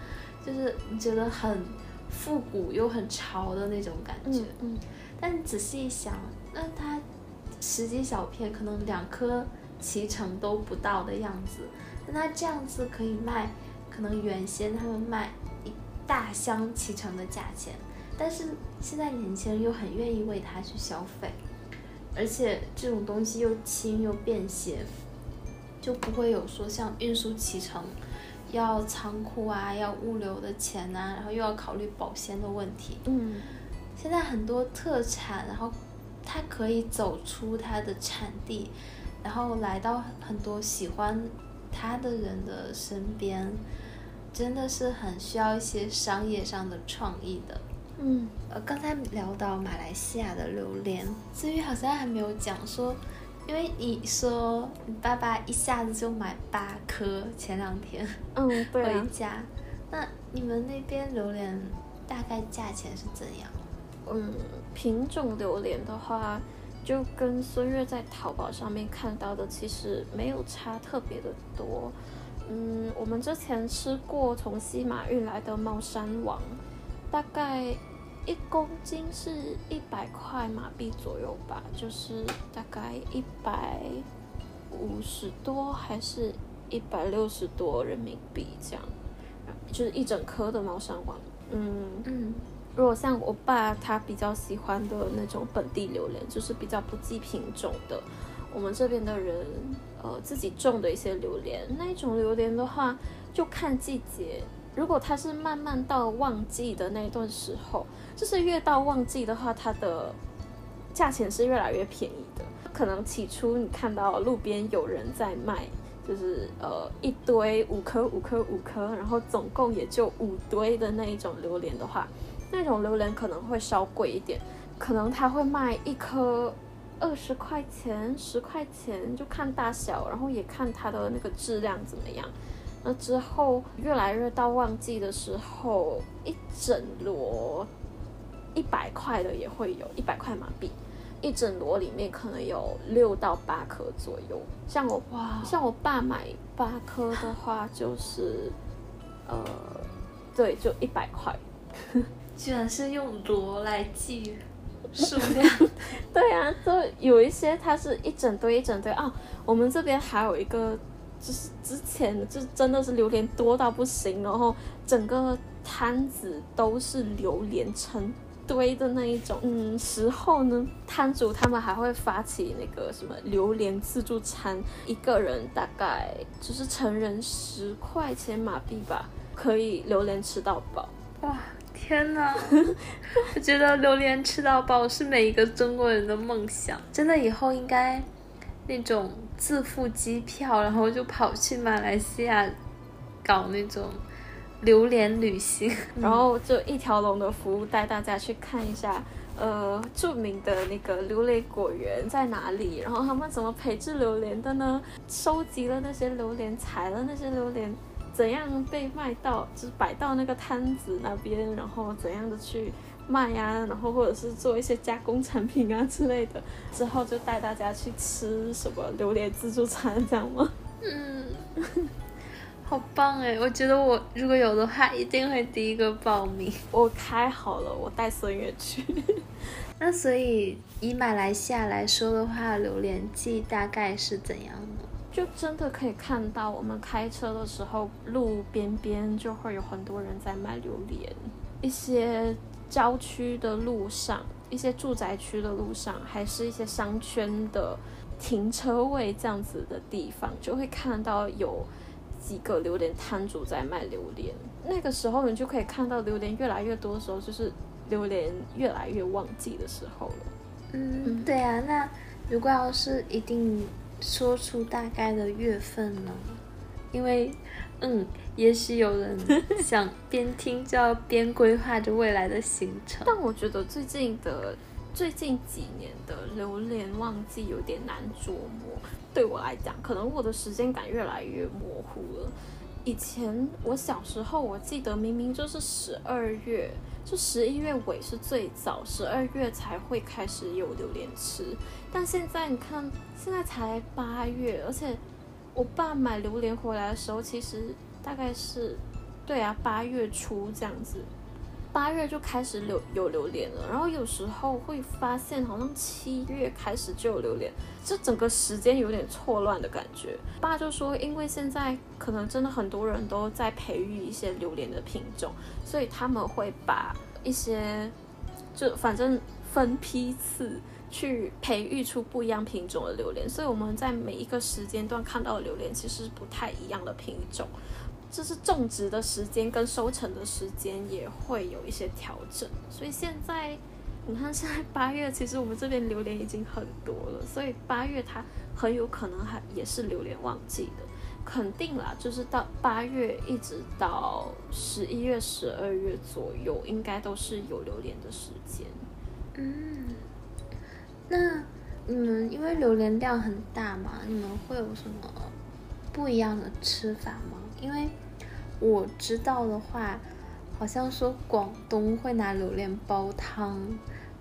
就是你觉得很复古又很潮的那种感觉。嗯嗯但仔细一想，那它十几小片，可能两颗脐橙都不到的样子，那它这样子可以卖，可能原先他们卖一大箱脐橙的价钱，但是现在年轻人又很愿意为它去消费，而且这种东西又轻又便携，就不会有说像运输脐橙。要仓库啊，要物流的钱呐、然后又要考虑保鲜的问题，嗯现在很多特产，然后它可以走出它的产地，然后来到很多喜欢它的人的身边，真的是很需要一些商业上的创意的。嗯呃，刚才聊到马来西亚的榴莲，至于好像还没有讲说，因为你说你爸爸一下子就买八颗，前两天嗯，*laughs* 对回啊，家，那你们那边榴莲大概价钱是怎样？嗯，品种榴莲的话，就跟孙悦在淘宝上面看到的其实没有差特别的多。嗯，我们之前吃过从西马运来的猫山王，大概一公斤是一百块马币左右吧，就是大概一百五十多还是一百六十多人民币这样，就是一整颗的猫山王。嗯，嗯如果像我爸他比较喜欢的那种本地榴莲，就是比较不计品种的，我们这边的人呃自己种的一些榴莲，那一种榴莲的话就看季节。如果它是慢慢到旺季的那段时候，就是越到旺季的话，它的价钱是越来越便宜的。可能起初你看到路边有人在卖，就是呃一堆五颗五颗五颗，然后总共也就五堆的那一种榴莲的话，那种榴莲可能会稍贵一点，可能它会卖一颗二十块钱、十块钱，就看大小，然后也看它的那个质量怎么样。那之后越来越到旺季的时候，一整摞一百块的也会有，一百块马币。一整摞里面可能有六到八颗左右，像我哇像我爸买八颗的话，就是呃，对，就一百块。*laughs* 居然是用箩来计数量。*laughs* 对啊，就有一些它是一整堆一整堆啊。我们这边还有一个，就是之前就真的是榴莲多到不行，然后整个摊子都是榴莲成堆的那一种。嗯，时候呢，摊主他们还会发起那个什么榴莲自助餐，一个人大概就是成人十块钱马币吧，可以榴莲吃到饱。哇，天哪！*laughs* 我觉得榴莲吃到饱是每一个中国人的梦想。真的，以后应该那种自付机票，然后就跑去马来西亚搞那种榴莲旅行。*laughs* 然后就一条龙的服务带大家去看一下，呃，著名的那个榴莲果园在哪里，然后他们怎么培植榴莲的呢？收集了那些榴莲，采了那些榴莲，怎样被卖到，就是摆到那个摊子那边，然后怎样的去卖呀、然后或者是做一些加工产品啊之类的，之后就带大家去吃什么榴莲自助餐，这样吗？嗯，好棒哎！我觉得我如果有的话，一定会第一个报名。*laughs* 我开好了，我带孙悦去。*laughs* 那所以以马来西亚来说的话，榴莲季大概是怎样呢？就真的可以看到，我们开车的时候，路边边就会有很多人在卖榴莲。一些郊区的路上，一些住宅区的路上，还是一些商圈的停车位这样子的地方，就会看到有几个榴莲摊主在卖榴莲。那个时候，你就可以看到榴莲越来越多的时候，就是榴莲越来越旺季的时候了。嗯，对啊，那如果要是一定说出大概的月份呢？因为，嗯，也许有人想边听就要边规划着未来的行程。但我觉得最近的最近几年的榴莲旺季有点难琢磨。对我来讲，可能我的时间感越来越模糊了。以前我小时候，我记得明明就是十二月，就十一月尾是最早，十二月才会开始有榴莲吃。但现在你看，现在才八月，而且我爸买榴莲回来的时候，其实大概是，对啊，八月初这样子。八月就开始有有榴莲了，然后有时候会发现好像七月开始就有榴莲，这整个时间有点错乱的感觉。爸就说，因为现在可能真的很多人都在培育一些榴莲的品种，所以他们会把一些就反正分批次去培育出不一样品种的榴莲，所以我们在每一个时间段看到的榴莲其实不太一样的品种。就是种植的时间跟收成的时间也会有一些调整，所以现在你看，现在八月，其实我们这边榴莲已经很多了，所以八月它很有可能还也是榴莲旺季的，肯定啦，就是到八月一直到十一月、十二月左右，应该都是有榴莲的时间。嗯，那你们因为榴莲量很大嘛，你们会有什么不一样的吃法吗？因为我知道的话，好像说广东会拿榴莲煲汤，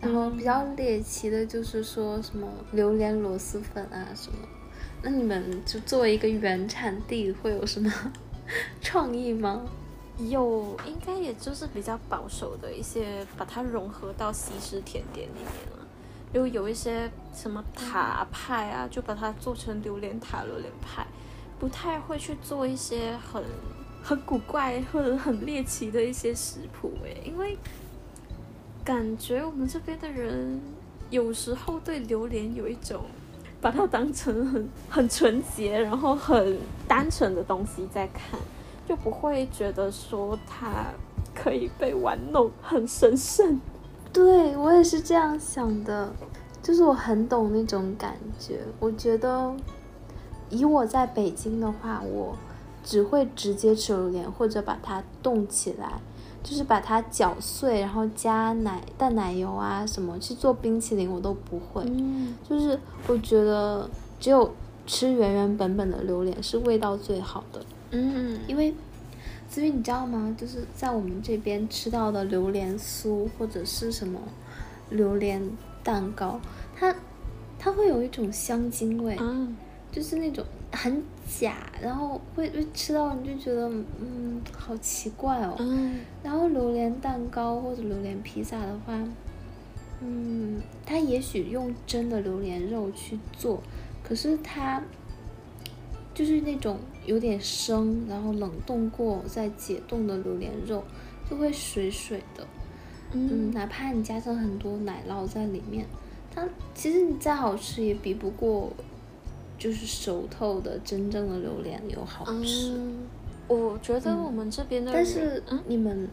然后比较猎奇的就是说什么榴莲螺蛳粉啊什么。那你们就作为一个原产地，会有什么 *laughs* 创意吗？有，应该也就是比较保守的一些，把它融合到西式甜点里面了。就有一些什么塔派啊，就把它做成榴莲塔、榴莲派。不太会去做一些很很古怪或者很猎奇的一些食谱诶，因为感觉我们这边的人有时候对榴莲有一种把它当成很很纯洁，然后很单纯的东西在看，就不会觉得说它可以被玩弄，很神圣。对我也是这样想的，就是我很懂那种感觉，我觉得。以我在北京的话，我只会直接吃榴莲，或者把它冻起来，就是把它搅碎，然后加奶、淡奶油啊什么去做冰淇淋，我都不会。嗯，就是我觉得只有吃原原本本的榴莲是味道最好的。嗯，因为子宇你知道吗？就是在我们这边吃到的榴莲酥或者是什么榴莲蛋糕，它它会有一种香精味。嗯。就是那种很假，然后会会吃到你就觉得嗯好奇怪哦。嗯。然后榴莲蛋糕或者榴莲披萨的话，嗯，它也许用真的榴莲肉去做，可是它就是那种有点生，然后冷冻过再解冻的榴莲肉，就会水水的。嗯。哪怕你加上很多奶酪在里面，它其实你再好吃也比不过。就是熟透的真正的榴莲有好吃，我觉得我们这边的，但是你们，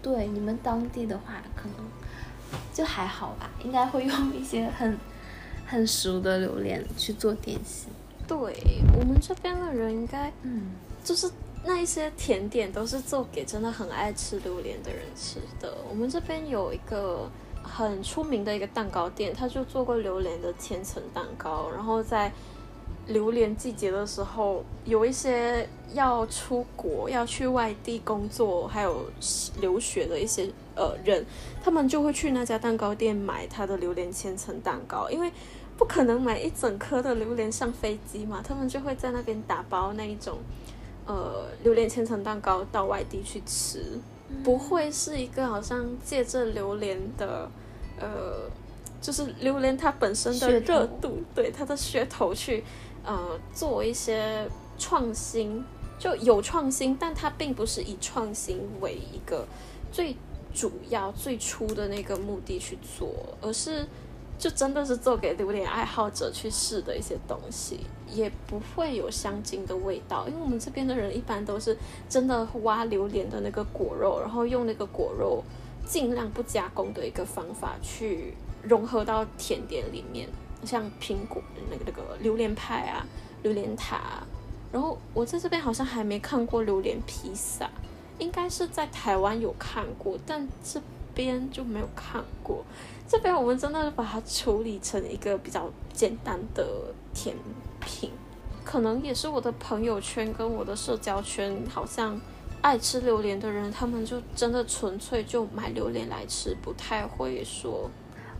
对你们当地的话，可能就还好吧，应该会用一些很很熟的榴莲去做点心。对我们这边的人，应该嗯，就是那一些甜点都是做给真的很爱吃榴莲的人吃的。我们这边有一个。很出名的一个蛋糕店，他就做过榴莲的千层蛋糕。然后在榴莲季节的时候，有一些要出国、要去外地工作、还有留学的一些呃人，他们就会去那家蛋糕店买他的榴莲千层蛋糕，因为不可能买一整颗的榴莲上飞机嘛，他们就会在那边打包那一种呃榴莲千层蛋糕到外地去吃。不会是一个好像借着榴莲的，呃，就是榴莲它本身的热度，对它的噱头去，呃，做一些创新，就有创新，但它并不是以创新为一个最主要、最初的那个目的去做，而是。就真的是做给榴莲爱好者去试的一些东西，也不会有香精的味道，因为我们这边的人一般都是真的挖榴莲的那个果肉，然后用那个果肉尽量不加工的一个方法去融合到甜点里面，像苹果那个那个榴莲派啊、榴莲塔啊。然后我在这边好像还没看过榴莲披萨，应该是在台湾有看过，但这边就没有看过。这边我们真的是把它处理成一个比较简单的甜品，可能也是我的朋友圈跟我的社交圈，好像爱吃榴莲的人，他们就真的纯粹就买榴莲来吃，不太会说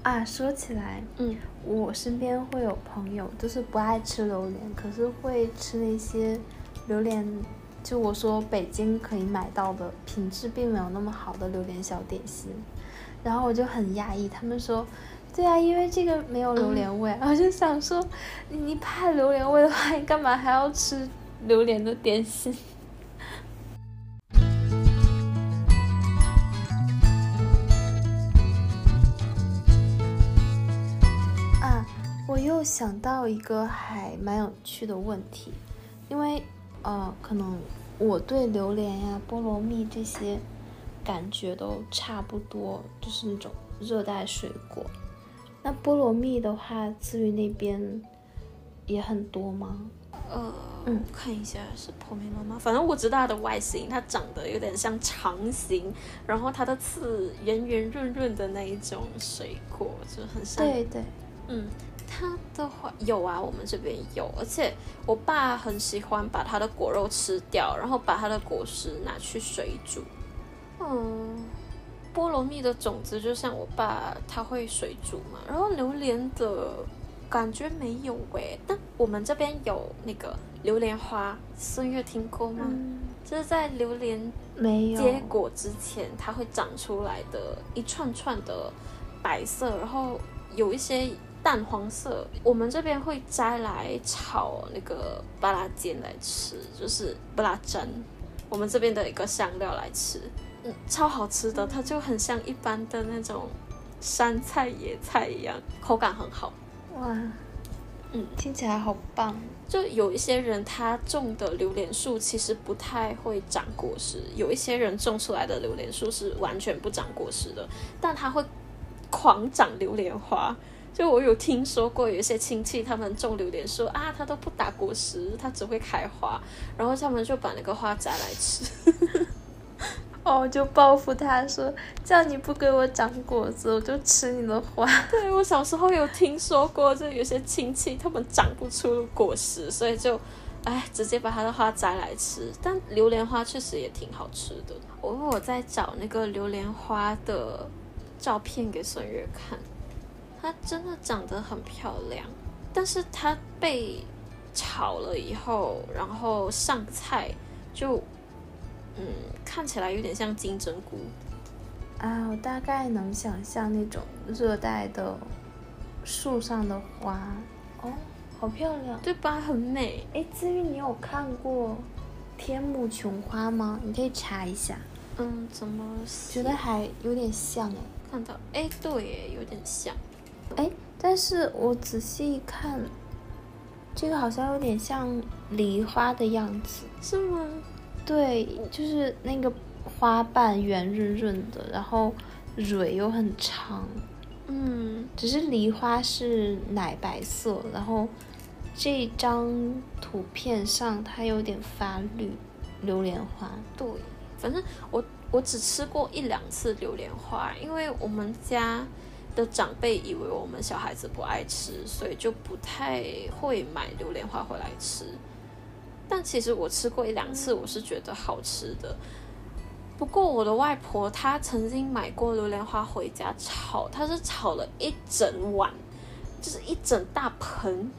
啊。说起来，嗯，我身边会有朋友，就是不爱吃榴莲，可是会吃那些榴莲，就我说北京可以买到的品质并没有那么好的榴莲小点心。然后我就很压抑，他们说，对啊，因为这个没有榴莲味。我就想说，你怕榴莲味的话，你干嘛还要吃榴莲的点心？*laughs* 啊，我又想到一个还蛮有趣的问题，因为呃，可能我对榴莲呀、菠萝蜜这些。感觉都差不多，就是那种热带水果。那菠萝蜜的话，至于那边也很多吗？呃，嗯，看一下是破面吗？反正我知道它的外形，它长得有点像长形，然后它的刺圆圆润润的那一种水果，就很像。对对，嗯，它的话有啊，我们这边有，而且我爸很喜欢把它的果肉吃掉，然后把它的果实拿去水煮。嗯，菠萝蜜的种子就像我爸他会水煮嘛，然后榴莲的感觉没有诶，但我们这边有那个榴莲花，孙悦听过吗？就是在榴莲没有结果之前，它会长出来的一串串的白色，然后有一些淡黄色，我们这边会摘来炒那个巴拉尖来吃，就是巴拉针，我们这边的一个香料来吃。嗯超好吃的，它就很像一般的那种山菜、野菜一样，口感很好。哇，嗯，听起来好棒。就有一些人他种的榴莲树其实不太会长果实，有一些人种出来的榴莲树是完全不长果实的，但它会狂长榴莲花。就我有听说过，有一些亲戚他们种榴莲说啊，他都不打果实，他只会开花，然后他们就把那个花摘来吃。*laughs* 哦，就报复他说，叫你不给我长果子，我就吃你的花。*laughs* 对我小时候有听说过，就有些亲戚他们长不出果实，所以就，哎，直接把他的花摘来吃。但榴莲花确实也挺好吃的。我我在找那个榴莲花的照片给孙悦看，它真的长得很漂亮，但是它被炒了以后，然后上菜就。嗯，看起来有点像金针菇啊，我大概能想象那种热带的树上的花哦，好漂亮，对吧？很美。哎，资玉，你有看过天目琼花吗？你可以查一下。嗯，怎么觉得还有点像哎？看到，哎，对，有点像。哎，但是我仔细一看，这个好像有点像梨花的样子，是吗？对，就是那个花瓣圆润润的，然后蕊又很长，嗯，只是梨花是奶白色，然后这张图片上它有点发绿，榴莲花。对，反正我我只吃过一两次榴莲花，因为我们家的长辈以为我们小孩子不爱吃，所以就不太会买榴莲花回来吃。但其实我吃过一两次，我是觉得好吃的。不过我的外婆她曾经买过榴莲花回家炒，她是炒了一整碗，就是一整大盆，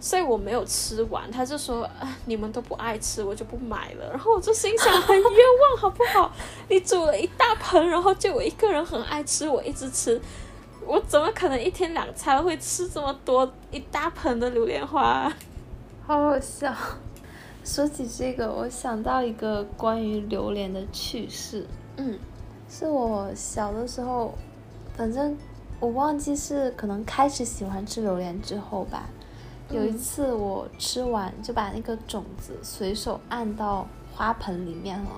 所以我没有吃完。她就说：“啊，你们都不爱吃，我就不买了。”然后我就心想：很冤枉，好不好？你煮了一大盆，然后就我一个人很爱吃，我一直吃，我怎么可能一天两餐会吃这么多一大盆的榴莲花？好好笑。说起这个，我想到一个关于榴莲的趣事。嗯，是我小的时候，反正我忘记是可能开始喜欢吃榴莲之后吧。有一次我吃完就把那个种子随手按到花盆里面了。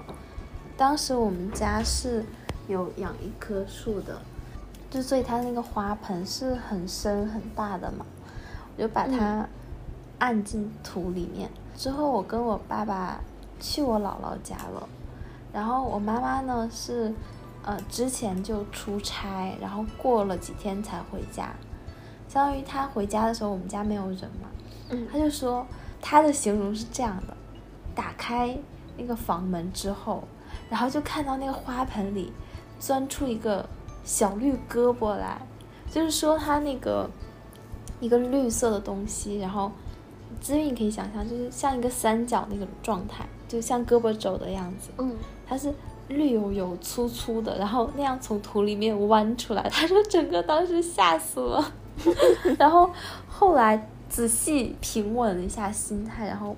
当时我们家是有养一棵树的，就所以它那个花盆是很深很大的嘛，我就把它按进土里面。之后我跟我爸爸去我姥姥家了，然后我妈妈呢是呃之前就出差，然后过了几天才回家。相当于她回家的时候，我们家没有人嘛，嗯她就说她的形容是这样的：打开那个房门之后，然后就看到那个花盆里钻出一个小绿胳膊来，就是说它那个一个绿色的东西，然后资韵可以想象，就是像一个三角那种状态，就像胳膊肘的样子，嗯，它是绿油油、粗粗的，然后那样从土里面 *laughs* 弯出来，他说整个当时吓死了，*laughs* 然后后来仔细平稳了一下心态，然后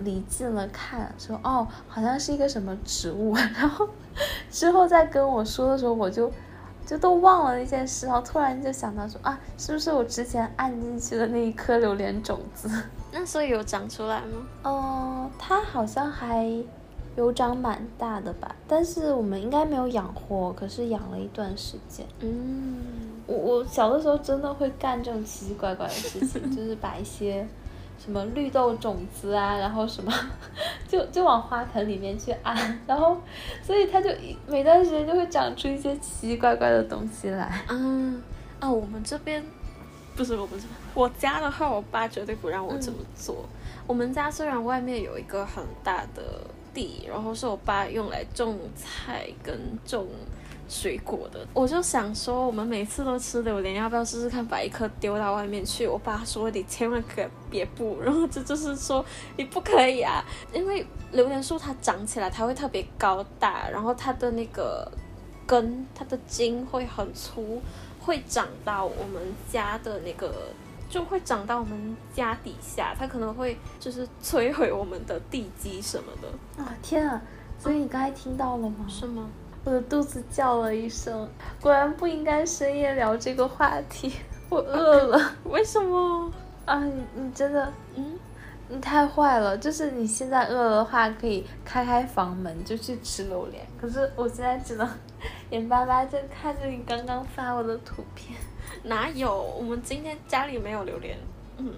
离近了看，说哦，好像是一个什么植物，*laughs* 然后之后再跟我说的时候，我就就都忘了那件事，然后突然就想到说啊，是不是我之前按进去的那一颗榴莲种子？*laughs* 那时候有长出来吗？哦，它好像还有长蛮大的吧，但是我们应该没有养活，可是养了一段时间。嗯，我我小的时候真的会干这种奇奇怪怪的事情，*laughs* 就是把一些什么绿豆种子啊，然后什么 *laughs* 就就往花盆里面去按，然后所以它就一每段时间就会长出一些奇奇怪怪的东西来。啊啊，我们这边不是我们这边，我家的话，我爸绝对不让我这么做。我们家虽然外面有一个很大的地，然后是我爸用来种菜跟种水果的，我就想说，我们每次都吃榴莲，要不要试试看把一颗丢到外面去？我爸说你千万可别不，然后这就是说你不可以啊，因为榴莲树它长起来它会特别高大，然后它的那个根，它的茎会很粗，会长到我们家的那个。就会长到我们家底下，它可能会就是摧毁我们的地基什么的，啊天啊！所以你刚才听到了吗？是吗？我的肚子叫了一声，果然不应该深夜聊这个话题，*laughs* 我饿了 *laughs* 为什么？啊！你你真的，嗯，你太坏了！就是你现在饿了的话，可以开开房门就去吃榴莲，可是我现在只能眼巴巴就看着你刚刚发我的图片。哪有？我们今天家里没有榴莲，嗯，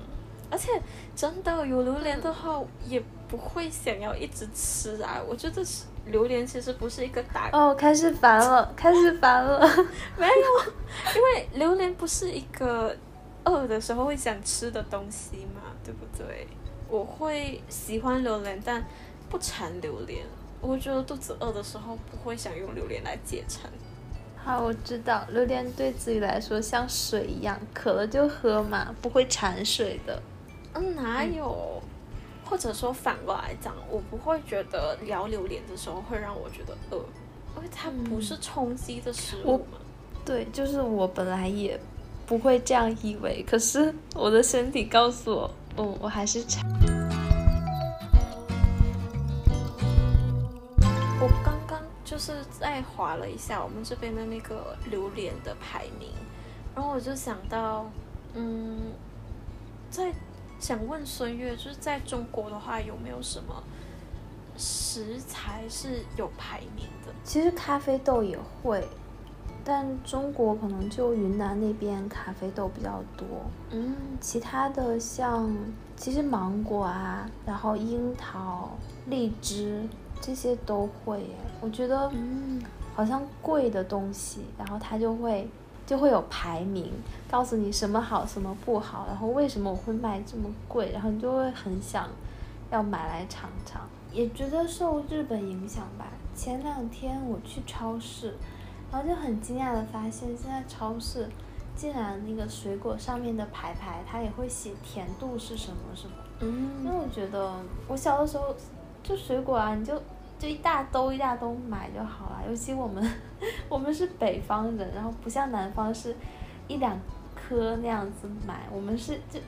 而且真的有榴莲的话，也不会想要一直吃啊。我觉得是榴莲其实不是一个打哦，开始烦了，*laughs* 开始烦了。*laughs* 没有，因为榴莲不是一个饿的时候会想吃的东西嘛，对不对？我会喜欢榴莲，但不馋榴莲。我觉得肚子饿的时候不会想用榴莲来解馋。好，我知道，榴莲对自己来说像水一样，渴了就喝嘛，不会馋水的。嗯，哪有？或者说反过来讲，我不会觉得聊榴莲的时候会让我觉得饿，因为它不是充饥的食物嘛。对，就是我本来也不会这样以为，可是我的身体告诉我，嗯，我还是馋。我刚刚就是在划了一下我们这边的那个榴莲的排名，然后我就想到，嗯，在想问孙悦，就是在中国的话，有没有什么食材是有排名的？其实咖啡豆也会，但中国可能就云南那边咖啡豆比较多，嗯其他的像其实芒果啊，然后樱桃、荔枝这些都会耶。我觉得嗯好像贵的东西，然后它就会就会有排名，告诉你什么好什么不好，然后为什么我会卖这么贵，然后你就会很想要买来尝尝。也觉得受日本影响吧。前两天我去超市，然后就很惊讶的发现，现在超市竟然那个水果上面的牌牌，它也会写甜度是什么什么。因为嗯我觉得我小的时候就水果啊，你就就一大兜一大兜买就好了。尤其我们 *laughs* 我们是北方人，然后不像南方是一两颗那样子买，我们是就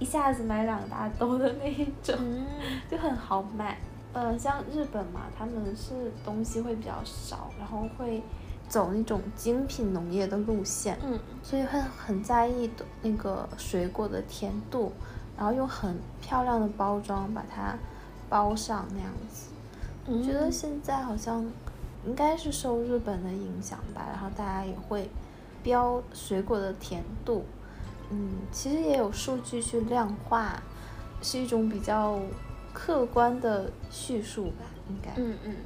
一下子买两大兜的那一种，嗯就很好买。呃，像日本嘛，他们是东西会比较少，然后会走那种精品农业的路线，嗯所以会很在意的那个水果的甜度，然后用很漂亮的包装把它包上那样子。我觉得现在好像应该是受日本的影响吧，然后大家也会标水果的甜度，嗯，其实也有数据去量化，是一种比较客观的叙述吧，应该。嗯嗯，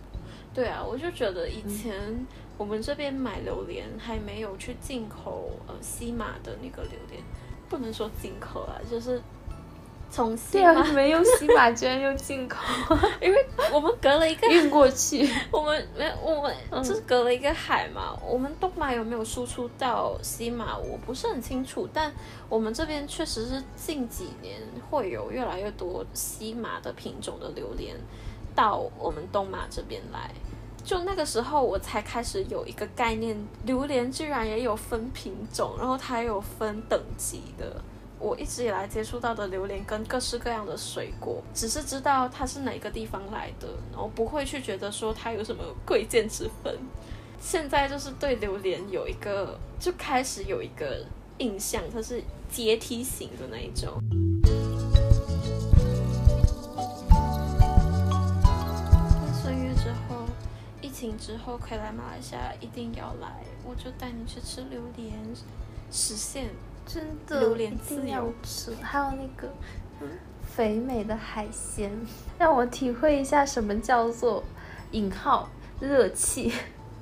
对啊，我就觉得以前我们这边买榴莲还没有去进口呃西马的那个榴莲，不能说进口啊，就是从西马，，没有西马居然用进口，*laughs* 因为我们隔了一个运过去。*laughs* 我们没有，我们嗯就是隔了一个海嘛。我们东马有没有输出到西马，我不是很清楚。但我们这边确实是近几年会有越来越多西马的品种的榴莲到我们东马这边来。就那个时候，我才开始有一个概念，榴莲居然也有分品种，然后它也有分等级的。我一直以来接触到的榴莲跟各式各样的水果，只是知道它是哪个地方来的，然后不会去觉得说它有什么贵贱之分。现在就是对榴莲有一个，就开始有一个印象，它是阶梯型的那一种。那岁月之后，疫情之后可以来马来西亚，一定要来，我就带你去吃榴莲，实现真的榴莲一定要自由吃，还有那个肥美的海鲜，让我体会一下什么叫做引号热气。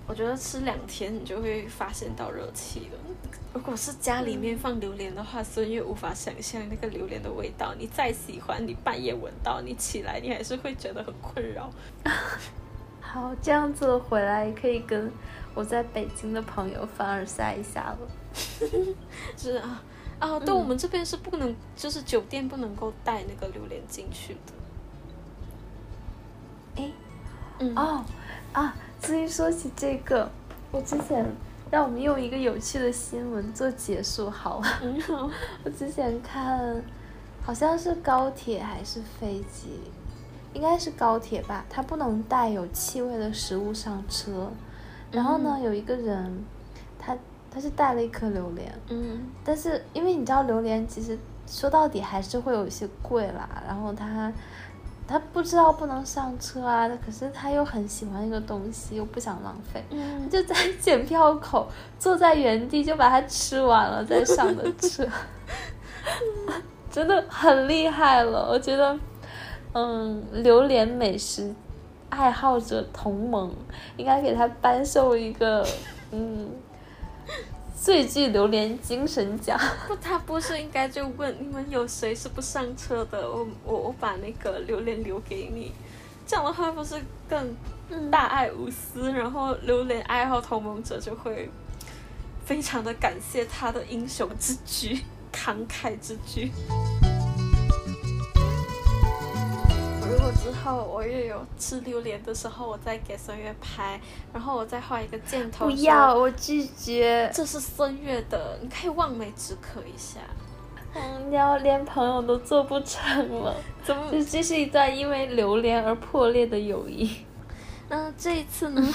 我觉得吃两天你就会发现到热气了。如果是家里面放榴莲的话，孙悦无法想象那个榴莲的味道。你再喜欢，你半夜闻到，你起来你还是会觉得很困扰。*laughs* 好，这样子回来也可以跟我在北京的朋友凡尔赛一下了。就 *laughs* 是啊啊，对、我们这边是不能，就是酒店不能够带那个榴莲进去的。诶，嗯哦啊，至于说起这个，我之前让我们用一个有趣的新闻做结束好了。嗯好，*laughs* 我之前看，好像是高铁还是飞机，应该是高铁吧，它不能带有气味的食物上车。然后呢，有一个人，他他是带了一颗榴莲，嗯。但是因为你知道榴莲其实说到底还是会有一些贵啦，然后他他不知道不能上车啊，可是他又很喜欢一个东西，又不想浪费，嗯，就在检票口坐在原地就把它吃完了再上的车，*laughs* 真的很厉害了。我觉得，嗯，榴莲美食爱好者同盟应该给他颁授一个嗯最具榴莲精神奖。不，他不是应该就问你们有谁是不上车的？我我我把那个榴莲留给你，这样的话不是更大爱无私？然后榴莲爱好同盟者就会非常的感谢他的英雄之举、慷慨之举。之后我又有吃榴莲的时候，我再给孙悦拍，然后我再画一个箭头，不要，我拒绝。这是孙悦的，你可以望梅止渴一下。嗯，你要连朋友都做不成了，*laughs* 怎么？这这是一段因为榴莲而破裂的友谊。*laughs* 那这一次呢？*laughs*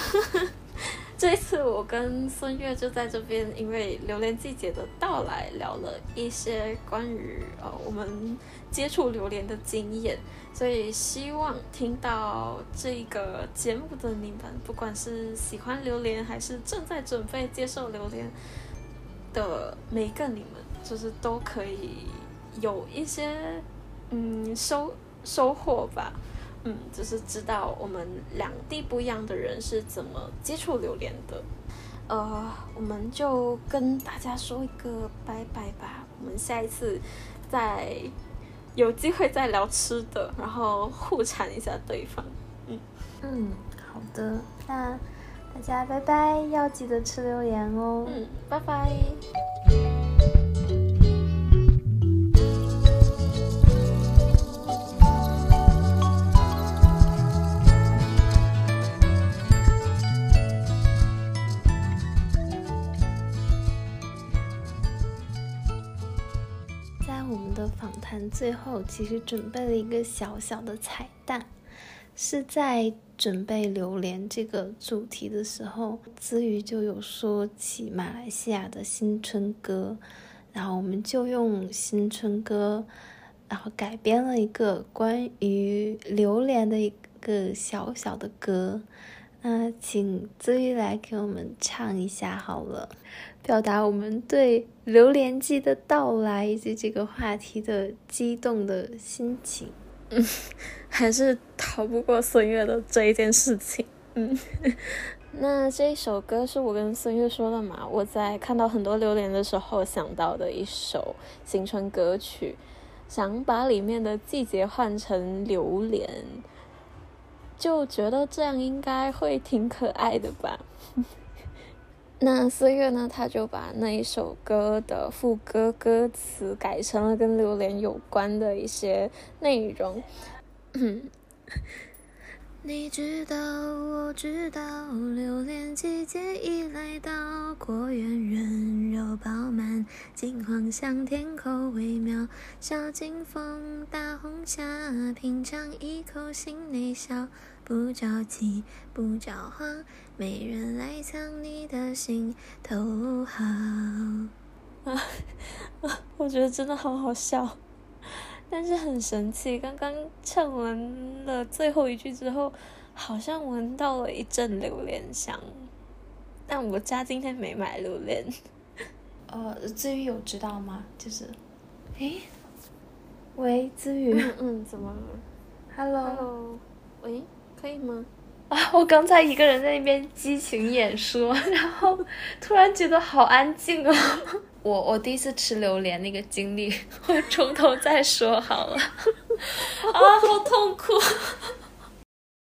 这一次我跟孙悦就在这边，因为榴莲季节的到来，聊了一些关于呃我们接触榴莲的经验，所以希望听到这个节目的你们，不管是喜欢榴莲还是正在准备接受榴莲的每一个你们，就是都可以有一些嗯收收获吧。嗯，就是知道我们两地不一样的人是怎么接触榴莲的。呃，我们就跟大家说一个拜拜吧。我们下一次再有机会再聊吃的，然后互缠一下对方。嗯，好的，那大家拜拜，要记得吃榴莲哦。嗯，拜拜。我们的访谈最后，其实准备了一个小小的彩蛋，是在准备榴莲这个主题的时候，子瑜就有说起马来西亚的新春歌，然后我们就用新春歌，然后改编了一个关于榴莲的一个小小的歌，那请子玉来给我们唱一下好了，表达我们对《榴莲季》的到来以及这个话题的激动的心情。嗯，*laughs* 还是逃不过孙悦的这一件事情。嗯，*laughs* 那这一首歌是我跟孙悦说的嘛？我在看到很多榴莲的时候想到的一首新春歌曲，想把里面的季节换成榴莲，就觉得这样应该会挺可爱的吧。*laughs* 那四月呢，他就把那一首歌的副歌歌词改成了跟榴莲有关的一些内容。*laughs* 你知道，我知道，榴莲季节已来到，果园人肉饱满，金黄香甜，口味妙。小金凤，大红虾，品尝一口，心内笑，不着急，不着慌，没人来抢你的心头好。啊啊！我觉得真的好好笑。但是很神奇，刚刚唱完了最后一句之后，好像闻到了一阵榴莲香。但我家今天没买榴莲。*laughs* 呃，子宇有知道吗？就是，诶，喂，子宇。嗯嗯，怎么了？Hello。喂，可以吗？*laughs* 啊，我刚才一个人在那边激情演说，然后突然觉得好安静啊。我我第一次吃榴莲那个经历，*laughs* 我从头再说好了。*laughs* 啊，好痛苦。